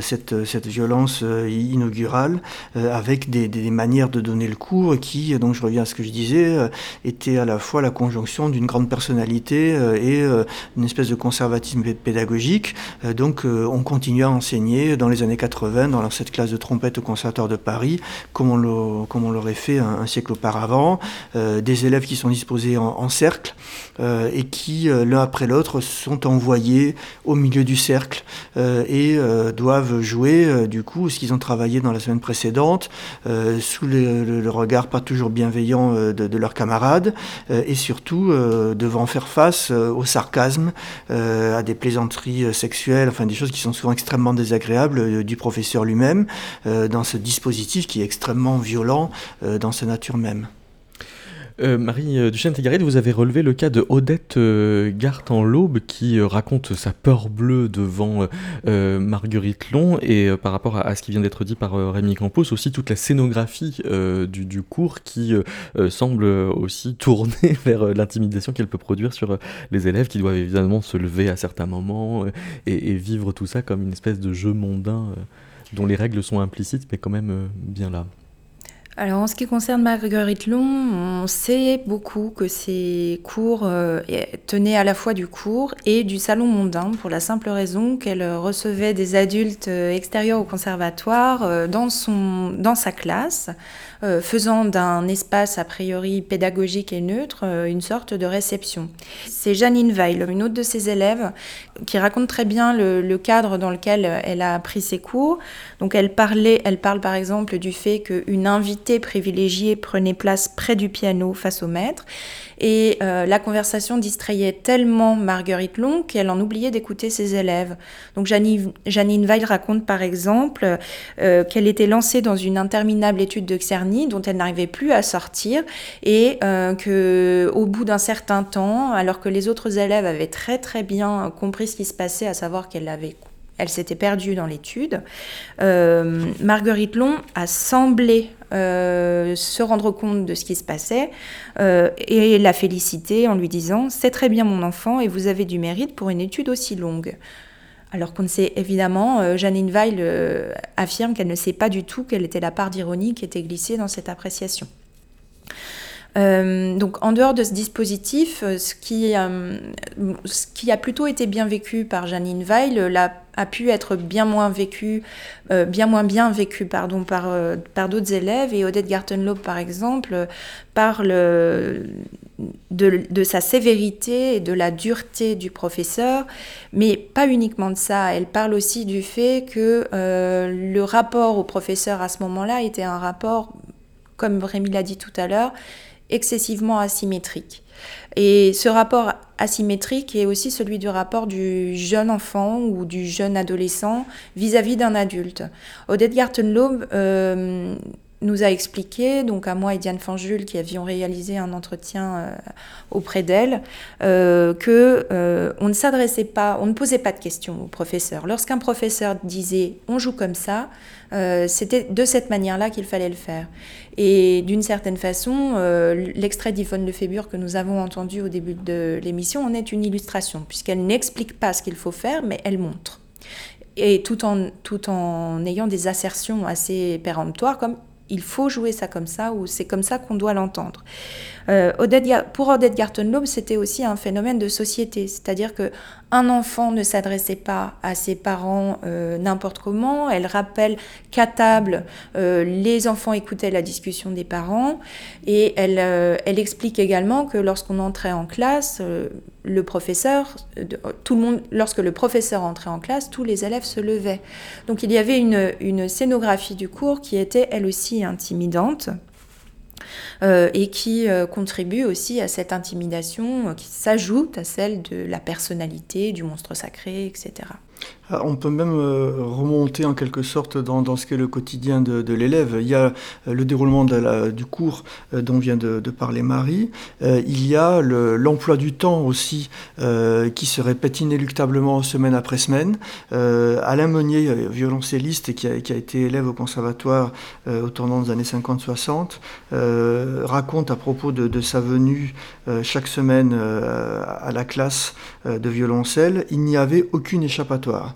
cette, cette violence inaugurale avec des, manières de donner le cours qui, donc je reviens à ce que je disais, étaient à la fois la conjonction d'une grande personnalité et une espèce de conservatisme pédagogique. donc on continue à enseigner dans les années 80 dans cette classe de trompette au Conservatoire de Paris, comme on l'aurait fait un, siècle auparavant, euh, des élèves qui sont disposés en, cercle euh, et qui, euh, l'un après l'autre, sont envoyés au milieu du cercle et doivent jouer, du coup, ce qu'ils ont travaillé dans la semaine précédente, sous le, regard pas toujours bienveillant de, de leurs camarades, et surtout devant faire face au sarcasme, à des plaisanteries sexuelles, enfin des choses qui sont souvent extrêmement désagréables du professeur lui-même, dans ce dispositif qui est extrêmement violent dans sa nature même. Euh, Marie euh, Duchesne-Tégaret, vous avez relevé le cas de Odette euh, Gart en l'Aube qui raconte sa peur bleue devant Marguerite Long et par rapport à, ce qui vient d'être dit par Rémi Campos, aussi toute la scénographie du, cours qui semble aussi tourner vers l'intimidation qu'elle peut produire sur les élèves qui doivent évidemment se lever à certains moments et, vivre tout ça comme une espèce de jeu mondain dont les règles sont implicites mais quand même bien là. Alors en ce qui concerne Marguerite Long, on sait beaucoup que ses cours euh, tenaient à la fois du cours et du salon mondain pour la simple raison qu'elle recevait des adultes euh, extérieurs au conservatoire euh, dans, sa classe euh, faisant d'un espace a priori pédagogique et neutre euh, une sorte de réception. C'est Janine Weil, une autre de ses élèves, qui raconte très bien le, cadre dans lequel elle a pris ses cours. Donc elle parlait, elle parle par exemple du fait qu'une invitée privilégiée prenait place près du piano face au maître et euh, la conversation distrayait tellement Marguerite Long qu'elle en oubliait d'écouter ses élèves. Donc Janine, Weil raconte par exemple euh, qu'elle était lancée dans une interminable étude de Czerny dont elle n'arrivait plus à sortir et euh, que au bout d'un certain temps, alors que les autres élèves avaient très très bien compris ce qui se passait, à savoir qu'elle s'était perdue dans l'étude. Euh, Marguerite Long a semblé euh, se rendre compte de ce qui se passait euh, et la féliciter en lui disant C'est très bien mon enfant et vous avez du mérite pour une étude aussi longue. Alors qu'on ne sait évidemment, Janine Weil affirme qu'elle ne sait pas du tout quelle était la part d'ironie qui était glissée dans cette appréciation. Euh, donc en dehors de ce dispositif, euh, ce qui, euh, ce qui a plutôt été bien vécu par Janine Weil a pu être bien moins vécu, bien moins bien vécu pardon, par, par d'autres élèves. Et Odette Gartenlaub, par exemple, parle de, de, sa sévérité et de la dureté du professeur, mais pas uniquement de ça. Elle parle aussi du fait que le rapport au professeur à ce moment-là était un rapport, comme Rémi l'a dit tout à l'heure, excessivement asymétrique. Et ce rapport asymétrique est aussi celui du rapport du jeune enfant ou du jeune adolescent vis-à-vis d'un adulte. Odette Gartenlaub euh, nous a expliqué, donc à moi et Diane Fanjul qui avions réalisé un entretien euh, auprès d'elle, euh, que euh, on ne s'adressait pas, on ne posait pas de questions au professeur. Lorsqu'un professeur disait on joue comme ça, c'était de cette manière-là qu'il fallait le faire. Et d'une certaine façon, l'extrait d'Yvonne Lefébure que nous avons entendu au début de l'émission en est une illustration, puisqu'elle n'explique pas ce qu'il faut faire, mais elle montre et tout en, tout en ayant des assertions assez péremptoires comme il faut jouer ça comme ça ou c'est comme ça qu'on doit l'entendre. Euh, pour Odette Gartenlaub, c'était aussi un phénomène de société, c'est-à-dire que un enfant ne s'adressait pas à ses parents euh, n'importe comment. Elle rappelle qu'à table, euh, les enfants écoutaient la discussion des parents et elle, elle explique également que lorsqu'on entrait en classe, le professeur, tout le monde, lorsque le professeur entrait en classe, tous les élèves se levaient. Donc il y avait une, une scénographie du cours qui était elle aussi intimidante. Euh, et qui euh, contribue aussi à cette intimidation euh, qui s'ajoute à celle de la personnalité, du monstre sacré, etc. Ah, on peut même euh, remonter en quelque sorte dans, ce qu'est le quotidien de, l'élève. Il y a euh, le déroulement du cours euh, dont vient de, parler Marie. il y a l'emploi du temps aussi qui se répète inéluctablement semaine après semaine. Alain Meunier, violoncelliste qui a, qui a, été élève au conservatoire au tournant des années 50-60, raconte à propos de sa venue chaque semaine à la classe de violoncelle, il n'y avait aucune échappatoire.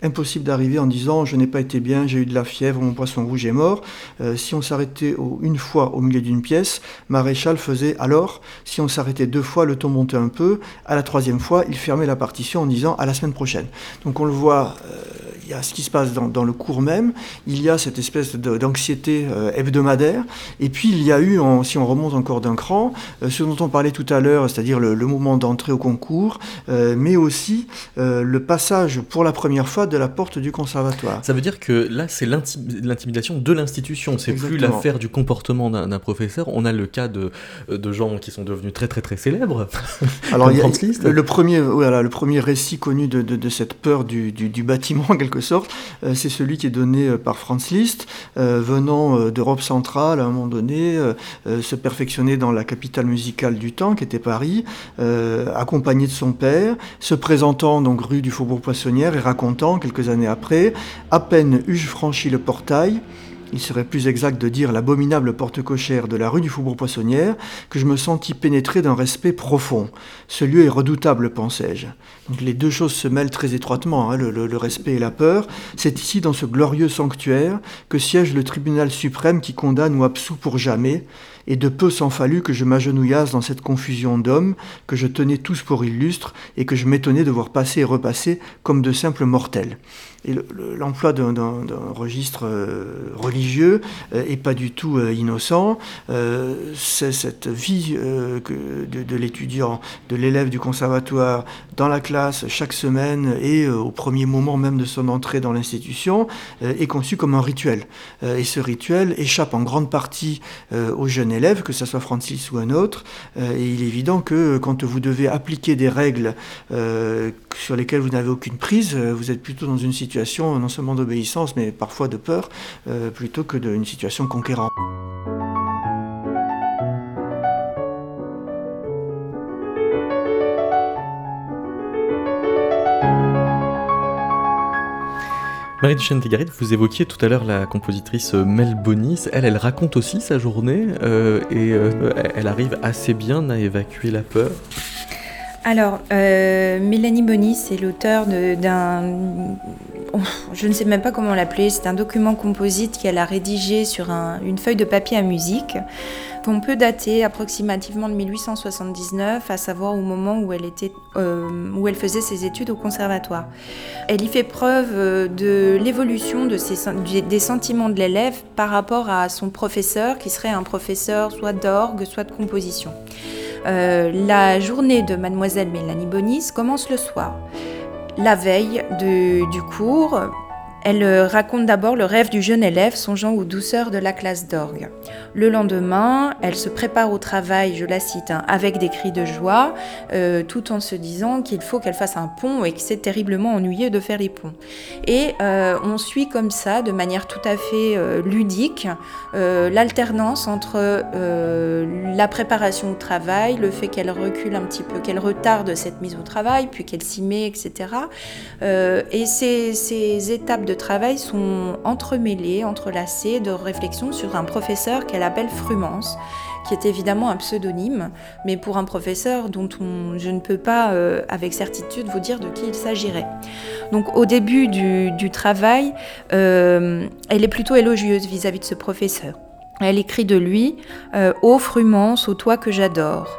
Impossible d'arriver en disant je n'ai pas été bien, j'ai eu de la fièvre, mon poisson rouge est mort. Euh, si on s'arrêtait une fois au milieu d'une pièce, Maréchal faisait alors. Si on s'arrêtait deux fois, le ton montait un peu. À la troisième fois, il fermait la partition en disant à la semaine prochaine. Donc on le voit. Euh, il y a ce qui se passe dans, le cours même, il y a cette espèce d'anxiété euh, hebdomadaire, et puis il y a eu, si on remonte encore d'un cran, ce dont on parlait tout à l'heure, c'est-à-dire le, moment d'entrée au concours, mais aussi le passage pour la première fois de la porte du conservatoire. Ça veut dire que là, c'est l'intimidation de l'institution, c'est plus l'affaire du comportement d'un professeur, on a le cas de, de gens qui sont devenus très très très célèbres. Alors, il y a, le, premier, voilà, le premier récit connu de, de, cette peur du, du, du bâtiment, en quelque sorte, euh, c'est celui qui est donné euh, par Franz Liszt, euh, venant d'Europe centrale à un moment donné, se perfectionner dans la capitale musicale du temps, qui était Paris, accompagné de son père, se présentant donc rue du Faubourg Poissonnière et racontant, quelques années après, à peine eus-je franchi le portail, il serait plus exact de dire l'abominable porte cochère de la rue du Faubourg Poissonnière, que je me sentis pénétré d'un respect profond. Ce lieu est redoutable, pensais-je. Les deux choses se mêlent très étroitement, hein, le, respect et la peur. C'est ici, dans ce glorieux sanctuaire, que siège le tribunal suprême qui condamne ou absout pour jamais, et de peu s'en fallut que je m'agenouillasse dans cette confusion d'hommes, que je tenais tous pour illustres, et que je m'étonnais de voir passer et repasser comme de simples mortels et l'emploi d'un registre euh, religieux euh, est pas du tout euh, innocent. c'est cette vie de, l'étudiant, de l'élève du conservatoire dans la classe chaque semaine et au premier moment même de son entrée dans l'institution est conçu comme un rituel. et ce rituel échappe en grande partie aux jeunes élèves, que ce soit Francis ou un autre. et il est évident que quand vous devez appliquer des règles sur lesquelles vous n'avez aucune prise, vous êtes plutôt dans une situation situation non seulement d'obéissance, mais parfois de peur, euh, plutôt que d'une situation conquérante. Marie Duchesne Tégarit, vous évoquiez tout à l'heure la compositrice Mel Bonis. Elle, elle raconte aussi sa journée euh, et euh, elle arrive assez bien à évacuer la peur. Alors, Mélanie Bonis est l'auteur d'un je ne sais même pas comment l'appeler, c'est un document composite qu'elle a rédigé sur une feuille de papier à musique qu'on peut dater approximativement de 1879, à savoir au moment où elle, était, euh, où elle faisait ses études au conservatoire. Elle y fait preuve euh, de l'évolution de des sentiments de l'élève par rapport à son professeur, qui serait un professeur soit d'orgue, soit de composition. Euh, la journée de mademoiselle Mélanie Bonis commence le soir la veille du cours, elle euh, raconte d'abord le rêve du jeune élève songeant aux douceurs de la classe d'orgue. Le lendemain, elle se prépare au travail, je la cite, hein, avec des cris de joie, euh, tout en se disant qu'il faut qu'elle fasse un pont et que c'est terriblement ennuyeux de faire les ponts. Et euh, on suit comme ça, de manière tout à fait ludique, l'alternance entre la préparation au travail, le fait qu'elle recule un petit peu, qu'elle retarde cette mise au travail, puis qu'elle s'y met, etc. et ces, ces étapes de travail sont entremêlés, entrelacés de réflexions sur un professeur qu'elle appelle Frumence, qui est évidemment un pseudonyme, mais pour un professeur dont je ne peux pas euh, avec certitude vous dire de qui il s'agirait. Donc au début du, travail, euh, elle est plutôt élogieuse vis-à-vis de ce professeur. Elle écrit de lui euh, Ô Frumence, ô toi que j'adore.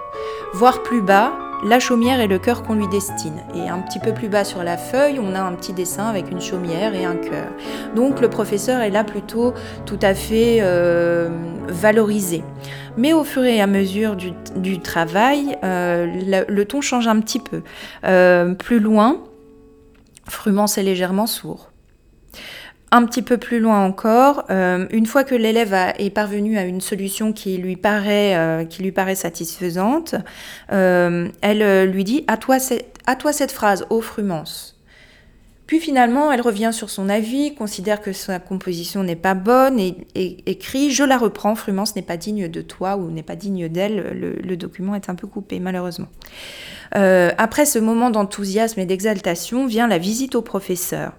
Voir plus bas, la chaumière et le cœur qu'on lui destine. Et un petit peu plus bas sur la feuille, on a un petit dessin avec une chaumière et un cœur. Donc le professeur est là plutôt tout à fait euh, valorisé. Mais au fur et à mesure du, travail, euh, le, ton change un petit peu. Euh, plus loin, Frumence est légèrement sourd. Un petit peu plus loin encore, euh, une fois que l'élève est parvenu à une solution qui lui paraît, euh, satisfaisante, euh, elle lui dit à toi, cette phrase, ô frumence. Puis finalement, elle revient sur son avis, considère que sa composition n'est pas bonne et, écrit Je la reprends, Frumence n'est pas digne de toi ou n'est pas digne d'elle. Le, document est un peu coupé, malheureusement. Après ce moment d'enthousiasme et d'exaltation vient la visite au professeur.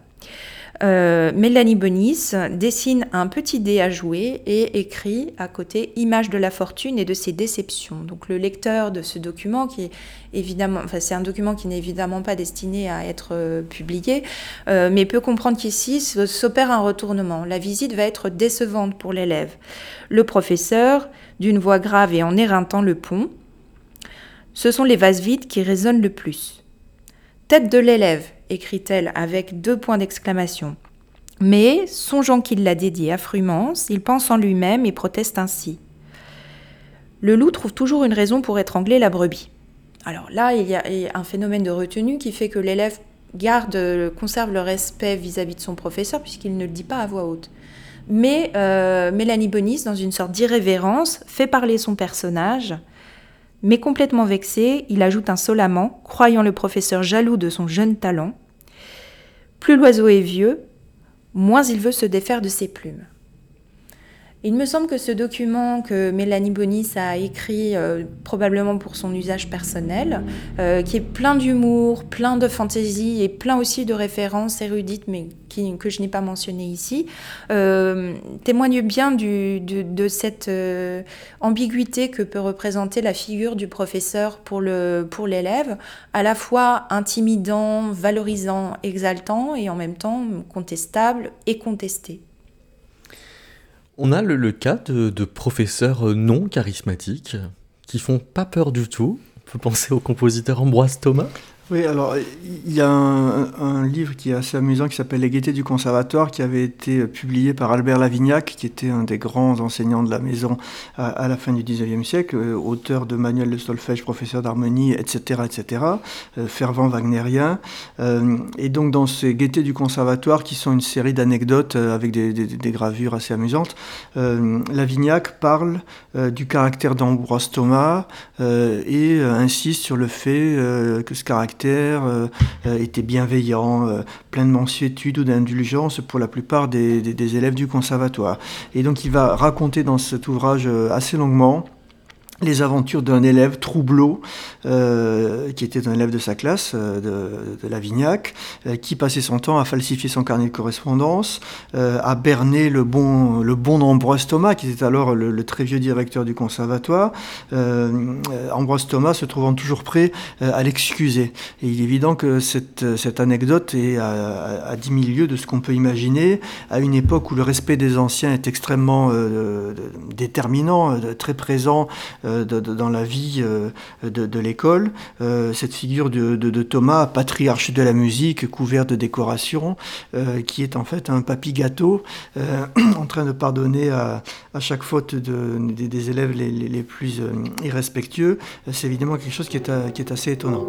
Euh, Mélanie Bonis dessine un petit dé à jouer et écrit à côté Image de la fortune et de ses déceptions. Donc le lecteur de ce document, qui est évidemment, enfin c'est un document qui n'est évidemment pas destiné à être euh, publié, euh, mais peut comprendre qu'ici s'opère un retournement. La visite va être décevante pour l'élève. Le professeur, d'une voix grave et en éreintant le pont, ce sont les vases vides qui résonnent le plus. Tête de l'élève, écrit-elle avec deux points d'exclamation. Mais, songeant qu'il l'a dédié à Frumence, il pense en lui-même et proteste ainsi. Le loup trouve toujours une raison pour étrangler la brebis. Alors là, il y a un phénomène de retenue qui fait que l'élève garde, conserve le respect vis-à-vis de son professeur puisqu'il ne le dit pas à voix haute. Mais euh, Mélanie Bonis, dans une sorte d'irrévérence, fait parler son personnage mais complètement vexé, il ajoute insolemment, croyant le professeur jaloux de son jeune talent Plus l'oiseau est vieux, moins il veut se défaire de ses plumes. Il me semble que ce document que Mélanie Bonis a écrit euh, probablement pour son usage personnel, euh, qui est plein d'humour, plein de fantaisie et plein aussi de références érudites, mais que je n'ai pas mentionnées ici, euh, témoigne bien de, cette ambiguïté que peut représenter la figure du professeur pour l'élève, à la fois intimidant, valorisant, exaltant et en même temps contestable et contesté. On a le, cas de, de, professeurs non charismatiques qui font pas peur du tout. On peut penser au compositeur Ambroise Thomas? Oui, alors il y a un, livre qui est assez amusant qui s'appelle Les Gaietés du Conservatoire qui avait été publié par Albert Lavignac, qui était un des grands enseignants de la maison à, la fin du 19e siècle, euh, auteur de manuels de solfège, professeur d'harmonie, etc., etc., euh, fervent wagnérien. Euh, et donc dans ces Gaietés du Conservatoire, qui sont une série d'anecdotes avec des, des, gravures assez amusantes, Lavignac parle du caractère d'Ambroise Thomas et insiste sur le fait que ce caractère euh, euh, était bienveillant, euh, plein de mansuétude ou d'indulgence pour la plupart des, des, élèves du conservatoire. Et donc il va raconter dans cet ouvrage assez longuement les aventures d'un élève troubleau, euh, qui était un élève de sa classe, euh, de, Lavignac, euh, qui passait son temps à falsifier son carnet de correspondance, à berner le bon, Ambroise Thomas, qui était alors le, très vieux directeur du conservatoire, Ambroise Thomas se trouvant toujours prêt à l'excuser. Et il est évident que cette, cette anecdote est à, 10 000 lieues de ce qu'on peut imaginer, à une époque où le respect des anciens est extrêmement déterminant, très présent, euh, dans la vie euh, de, l'école. Euh, cette figure de, Thomas, patriarche de la musique, couvert de décorations, qui est en fait un papy gâteau, en train de pardonner à, chaque faute des, élèves les, plus irrespectueux. C'est évidemment quelque chose qui est, assez étonnant.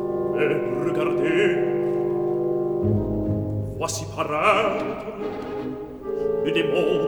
voici paraître le démon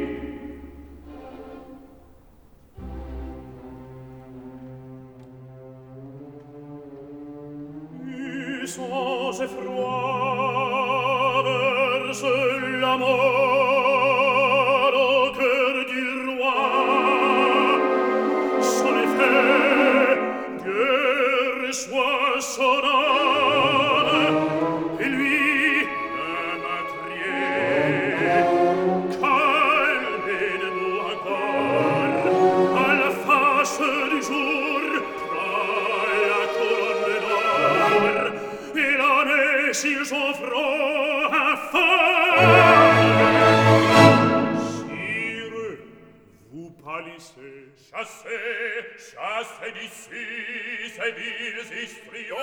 Palissé. Chassez, chassez d'ici ces villes histriones.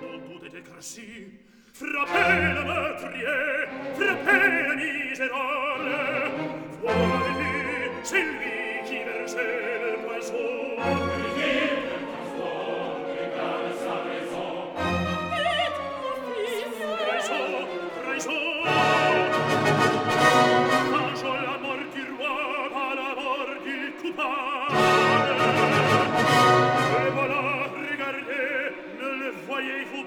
Au bout des crassi, frappez le meurtrier, frappez le misérable. Voyez, c'est lui qui versait le poison.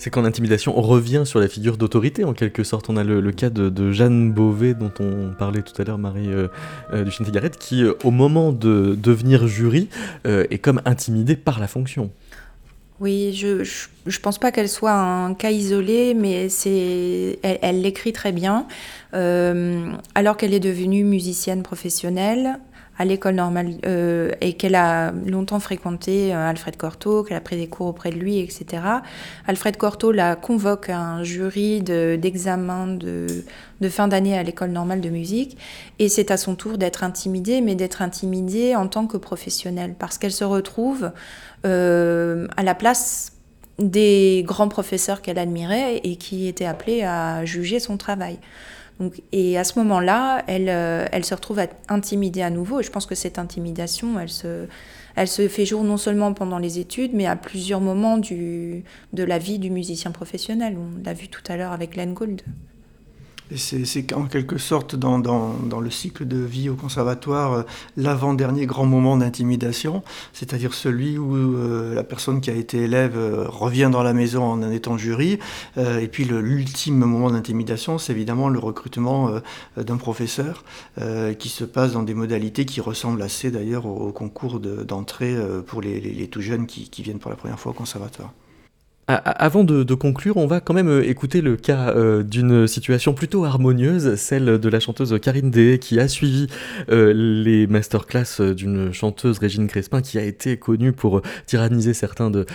C'est qu'en intimidation, on revient sur la figure d'autorité en quelque sorte. On a le, cas de, Jeanne Beauvais dont on parlait tout à l'heure, Marie euh, euh qui euh, au moment de devenir jury euh, est comme intimidée par la fonction. Oui, je, je, pense pas qu'elle soit un cas isolé, mais elle l'écrit très bien. alors qu'elle est devenue musicienne professionnelle, à l'école normale euh, et qu'elle a longtemps fréquenté euh, Alfred Cortot, qu'elle a pris des cours auprès de lui, etc. Alfred Cortot la convoque à un jury d'examen de, fin d'année à l'école normale de musique et c'est à son tour d'être intimidée, mais d'être intimidée en tant que professionnelle parce qu'elle se retrouve euh, à la place des grands professeurs qu'elle admirait et qui étaient appelés à juger son travail et à ce moment-là, elle, euh, se retrouve intimidée à nouveau. Et je pense que cette intimidation, elle se, fait jour non seulement pendant les études, mais à plusieurs moments de la vie du musicien professionnel. On l'a vu tout à l'heure avec Len Gould. C'est en quelque sorte dans, le cycle de vie au conservatoire euh, l'avant-dernier grand moment d'intimidation, c'est-à-dire celui où euh, la personne qui a été élève euh, revient dans la maison en étant jury, et puis l'ultime moment d'intimidation, c'est évidemment le recrutement d'un professeur qui se passe dans des modalités qui ressemblent assez d'ailleurs au, concours d'entrée pour les, tout jeunes qui viennent pour la première fois au conservatoire. Avant de, conclure, on va quand même euh, écouter le cas euh, d'une situation plutôt harmonieuse, celle de la chanteuse Karine Dé, qui a suivi euh, les masterclass d'une chanteuse Régine Crespin, qui a été connue pour tyranniser certains de,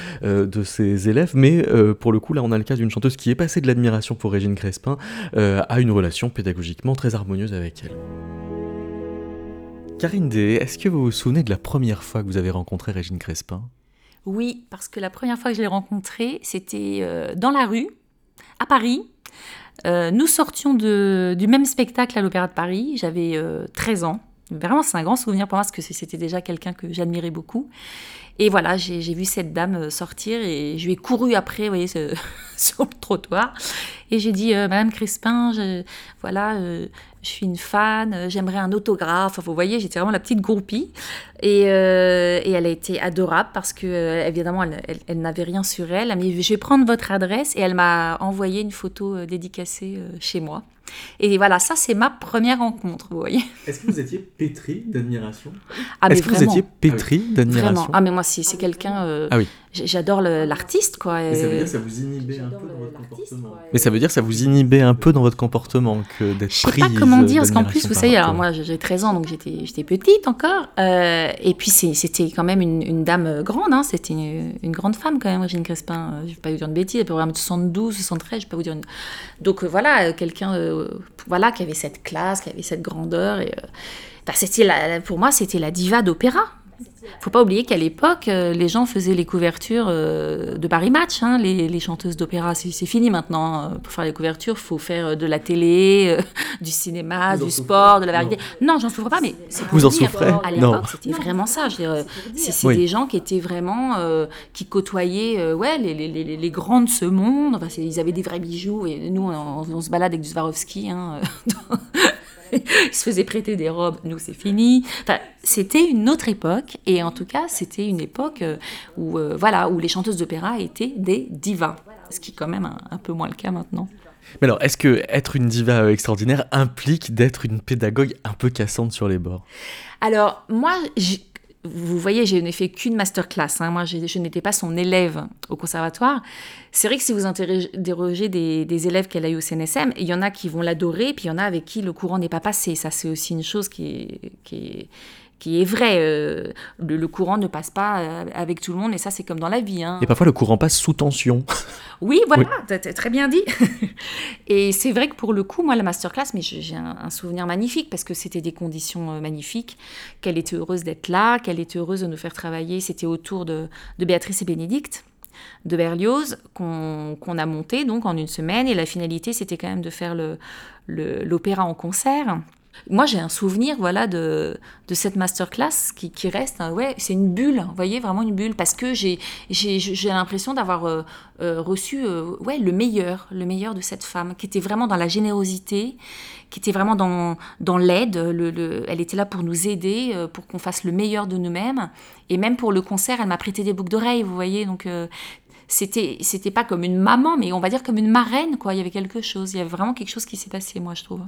ses élèves. Mais pour le coup, là, on a le cas d'une chanteuse qui est passée de l'admiration pour Régine Crespin à une relation pédagogiquement très harmonieuse avec elle. Karine Dé, est-ce que vous vous souvenez de la première fois que vous avez rencontré Régine Crespin? Oui, parce que la première fois que je l'ai rencontré, c'était euh, dans la rue, à Paris. Euh, nous sortions du même spectacle à l'Opéra de Paris. J'avais 13 euh, ans. Vraiment, c'est un grand souvenir pour moi parce que c'était déjà quelqu'un que j'admirais beaucoup. Et voilà, j'ai vu cette dame sortir et je lui ai couru après, vous voyez, sur le trottoir. Et j'ai dit, Madame Crespin, je, voilà, je suis une fan, euh, j'aimerais un autographe. vous voyez, j'étais vraiment la petite groupie. Et, euh, et, elle a été adorable parce que, euh, évidemment, elle, n'avait rien sur elle. Elle m'a dit, je vais prendre votre adresse. Et elle m'a envoyé une photo dédicacée chez moi. Et voilà, ça, c'est ma première rencontre, vous voyez. Est-ce que vous étiez pétri d'admiration? Ah, Est-ce que vous étiez pétri d'admiration? Vraiment. Ah, mais moi, c'est quelqu'un... ah oui. J'adore l'artiste, quoi. Mais ça veut dire que ça vous inhibait un peu dans votre comportement. Mais ça veut dire que ça vous inhibait un peu dans votre comportement que d'être prise. Je sais pas comment dire, parce qu'en plus, vous savez, alors moi j'ai 13 ans, donc j'étais petite encore. Euh, et puis c'était quand même une, dame grande, hein, c'était une, grande femme quand même, Régine Crespin. Euh, je vais pas vous dire une bêtise, elle peut avoir 72, 73, je vais pas vous dire une... Donc euh, voilà, quelqu'un voilà, qui avait cette classe, qui avait cette grandeur. Et, bah, pour moi, c'était la diva d'opéra faut pas oublier qu'à l'époque, euh, les gens faisaient les couvertures euh, de Paris Match, hein, les, chanteuses d'opéra. C'est fini maintenant. Hein. Pour faire les couvertures, il faut faire euh, de la télé, du cinéma, du sport, de la variété. Non, j'en souffre pas, mais c'est Vous en souffrez À l'époque, c'était vraiment ça. C'est des gens qui étaient vraiment, qui côtoyaient ouais, les, les, les, grands de ce monde. Enfin, ils avaient des vrais bijoux et nous, on, se balade avec du Swarovski. Hein, ils se faisaient prêter des robes, nous c'est fini. Enfin, c'était une autre époque, et en tout cas, c'était une époque euh, où, euh, voilà, où les chanteuses d'opéra étaient des divas. ce qui est quand même un, peu moins le cas maintenant. Mais alors, est-ce que être une diva euh, extraordinaire implique d'être une pédagogue un peu cassante sur les bords? Alors, moi, vous voyez, je n'ai fait qu'une masterclass. Hein. Moi, je n'étais pas son élève au conservatoire. C'est vrai que si vous interrogez des, des élèves qu'elle a eu au CNSM, il y en a qui vont l'adorer, puis il y en a avec qui le courant n'est pas passé. Ça, c'est aussi une chose qui qui est qui est vrai. Euh, le, courant ne passe pas euh, avec tout le monde et ça, c'est comme dans la vie. Hein. Et parfois, le courant passe sous tension. Oui, voilà, oui. très bien dit. et c'est vrai que pour le coup, moi, la masterclass, mais j'ai un, souvenir magnifique parce que c'était des conditions euh, magnifiques, qu'elle était heureuse d'être là, qu'elle était heureuse de nous faire travailler. C'était autour de, Béatrice et Bénédicte de Berlioz qu'on a monté donc en une semaine et la finalité c'était quand même de faire l'opéra le, en concert moi, j'ai un souvenir, voilà, de, de cette masterclass qui, qui reste, hein, ouais, c'est une bulle, vous voyez, vraiment une bulle, parce que j'ai, l'impression d'avoir euh, euh, reçu, euh, ouais, le meilleur, le meilleur de cette femme, qui était vraiment dans la générosité, qui était vraiment dans, dans l'aide. Le, elle était là pour nous aider, pour qu'on fasse le meilleur de nous-mêmes, et même pour le concert, elle m'a prêté des boucles d'oreilles, vous voyez, donc c'était c'était pas comme une maman mais on va dire comme une marraine quoi. Il y avait quelque chose. Il y avait vraiment quelque chose qui s'est passé moi je trouve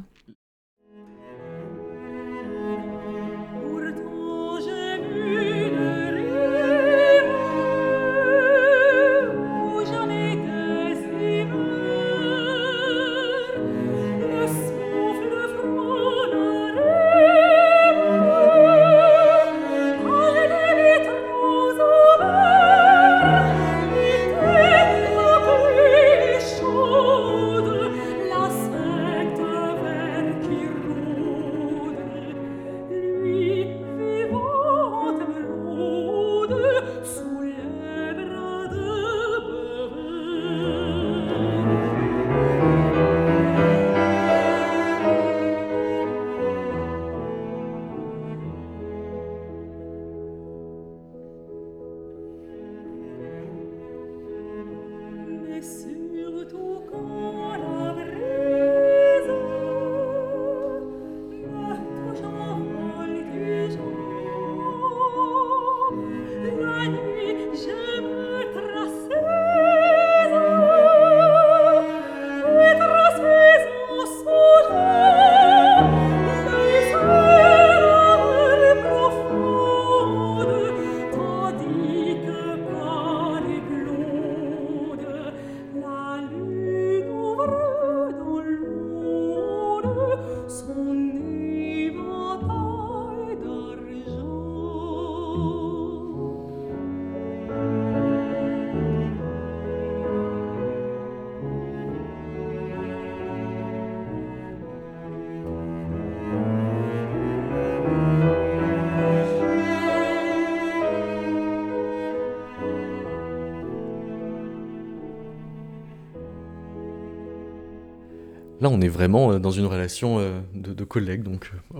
vraiment euh, dans une relation euh, de, collègues, donc euh,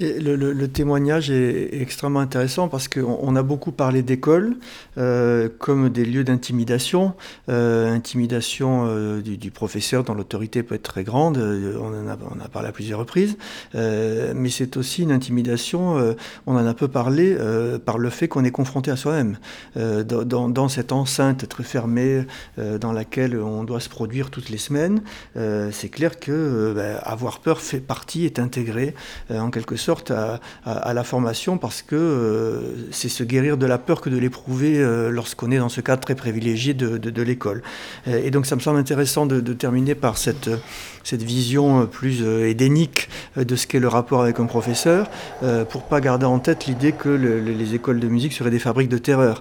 le, témoignage est, extrêmement intéressant parce qu'on a beaucoup parlé d'école euh, comme des lieux d'intimidation, euh, intimidation euh, du, professeur dont l'autorité peut être très grande, on en, a, on a parlé à plusieurs reprises, mais c'est aussi une intimidation, on en a peu parlé, par le fait qu'on est confronté à soi-même, dans, cette enceinte très fermée dans laquelle on doit se produire toutes les semaines, c'est clair que ben, avoir peur fait partie, est intégré en quelque sorte à, la formation parce que euh, c'est se guérir de la peur que de l'éprouver euh, lorsqu'on est dans ce cadre très privilégié de, l'école. Euh, et donc ça me semble intéressant de, terminer par cette, cette vision plus édénique de ce qu'est le rapport avec un professeur, pour pas garder en tête l'idée que les écoles de musique seraient des fabriques de terreur.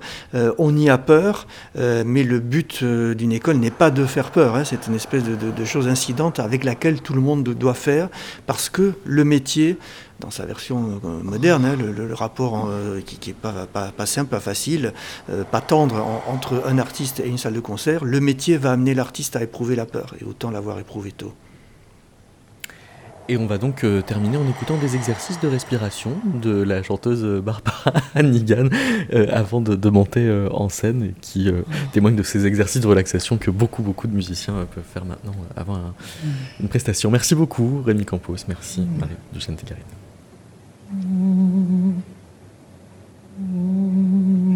on y a peur, mais le but d'une école n'est pas de faire peur, hein. c'est une espèce de, de chose incidente avec laquelle tout le monde doit faire, parce que le métier dans sa version euh, moderne, hein, le, rapport euh, qui n'est pas, pas, simple, pas facile, euh, pas tendre entre un artiste et une salle de concert, le métier va amener l'artiste à éprouver la peur, et autant l'avoir éprouvé tôt. Et on va donc terminer en écoutant des exercices de respiration de la chanteuse Barbara Hannigan avant de, monter en scène et qui témoigne de ces exercices de relaxation que beaucoup beaucoup de musiciens peuvent faire maintenant avant une prestation. Merci beaucoup Rémi Campos, merci Marie Duchesne 嗯ん。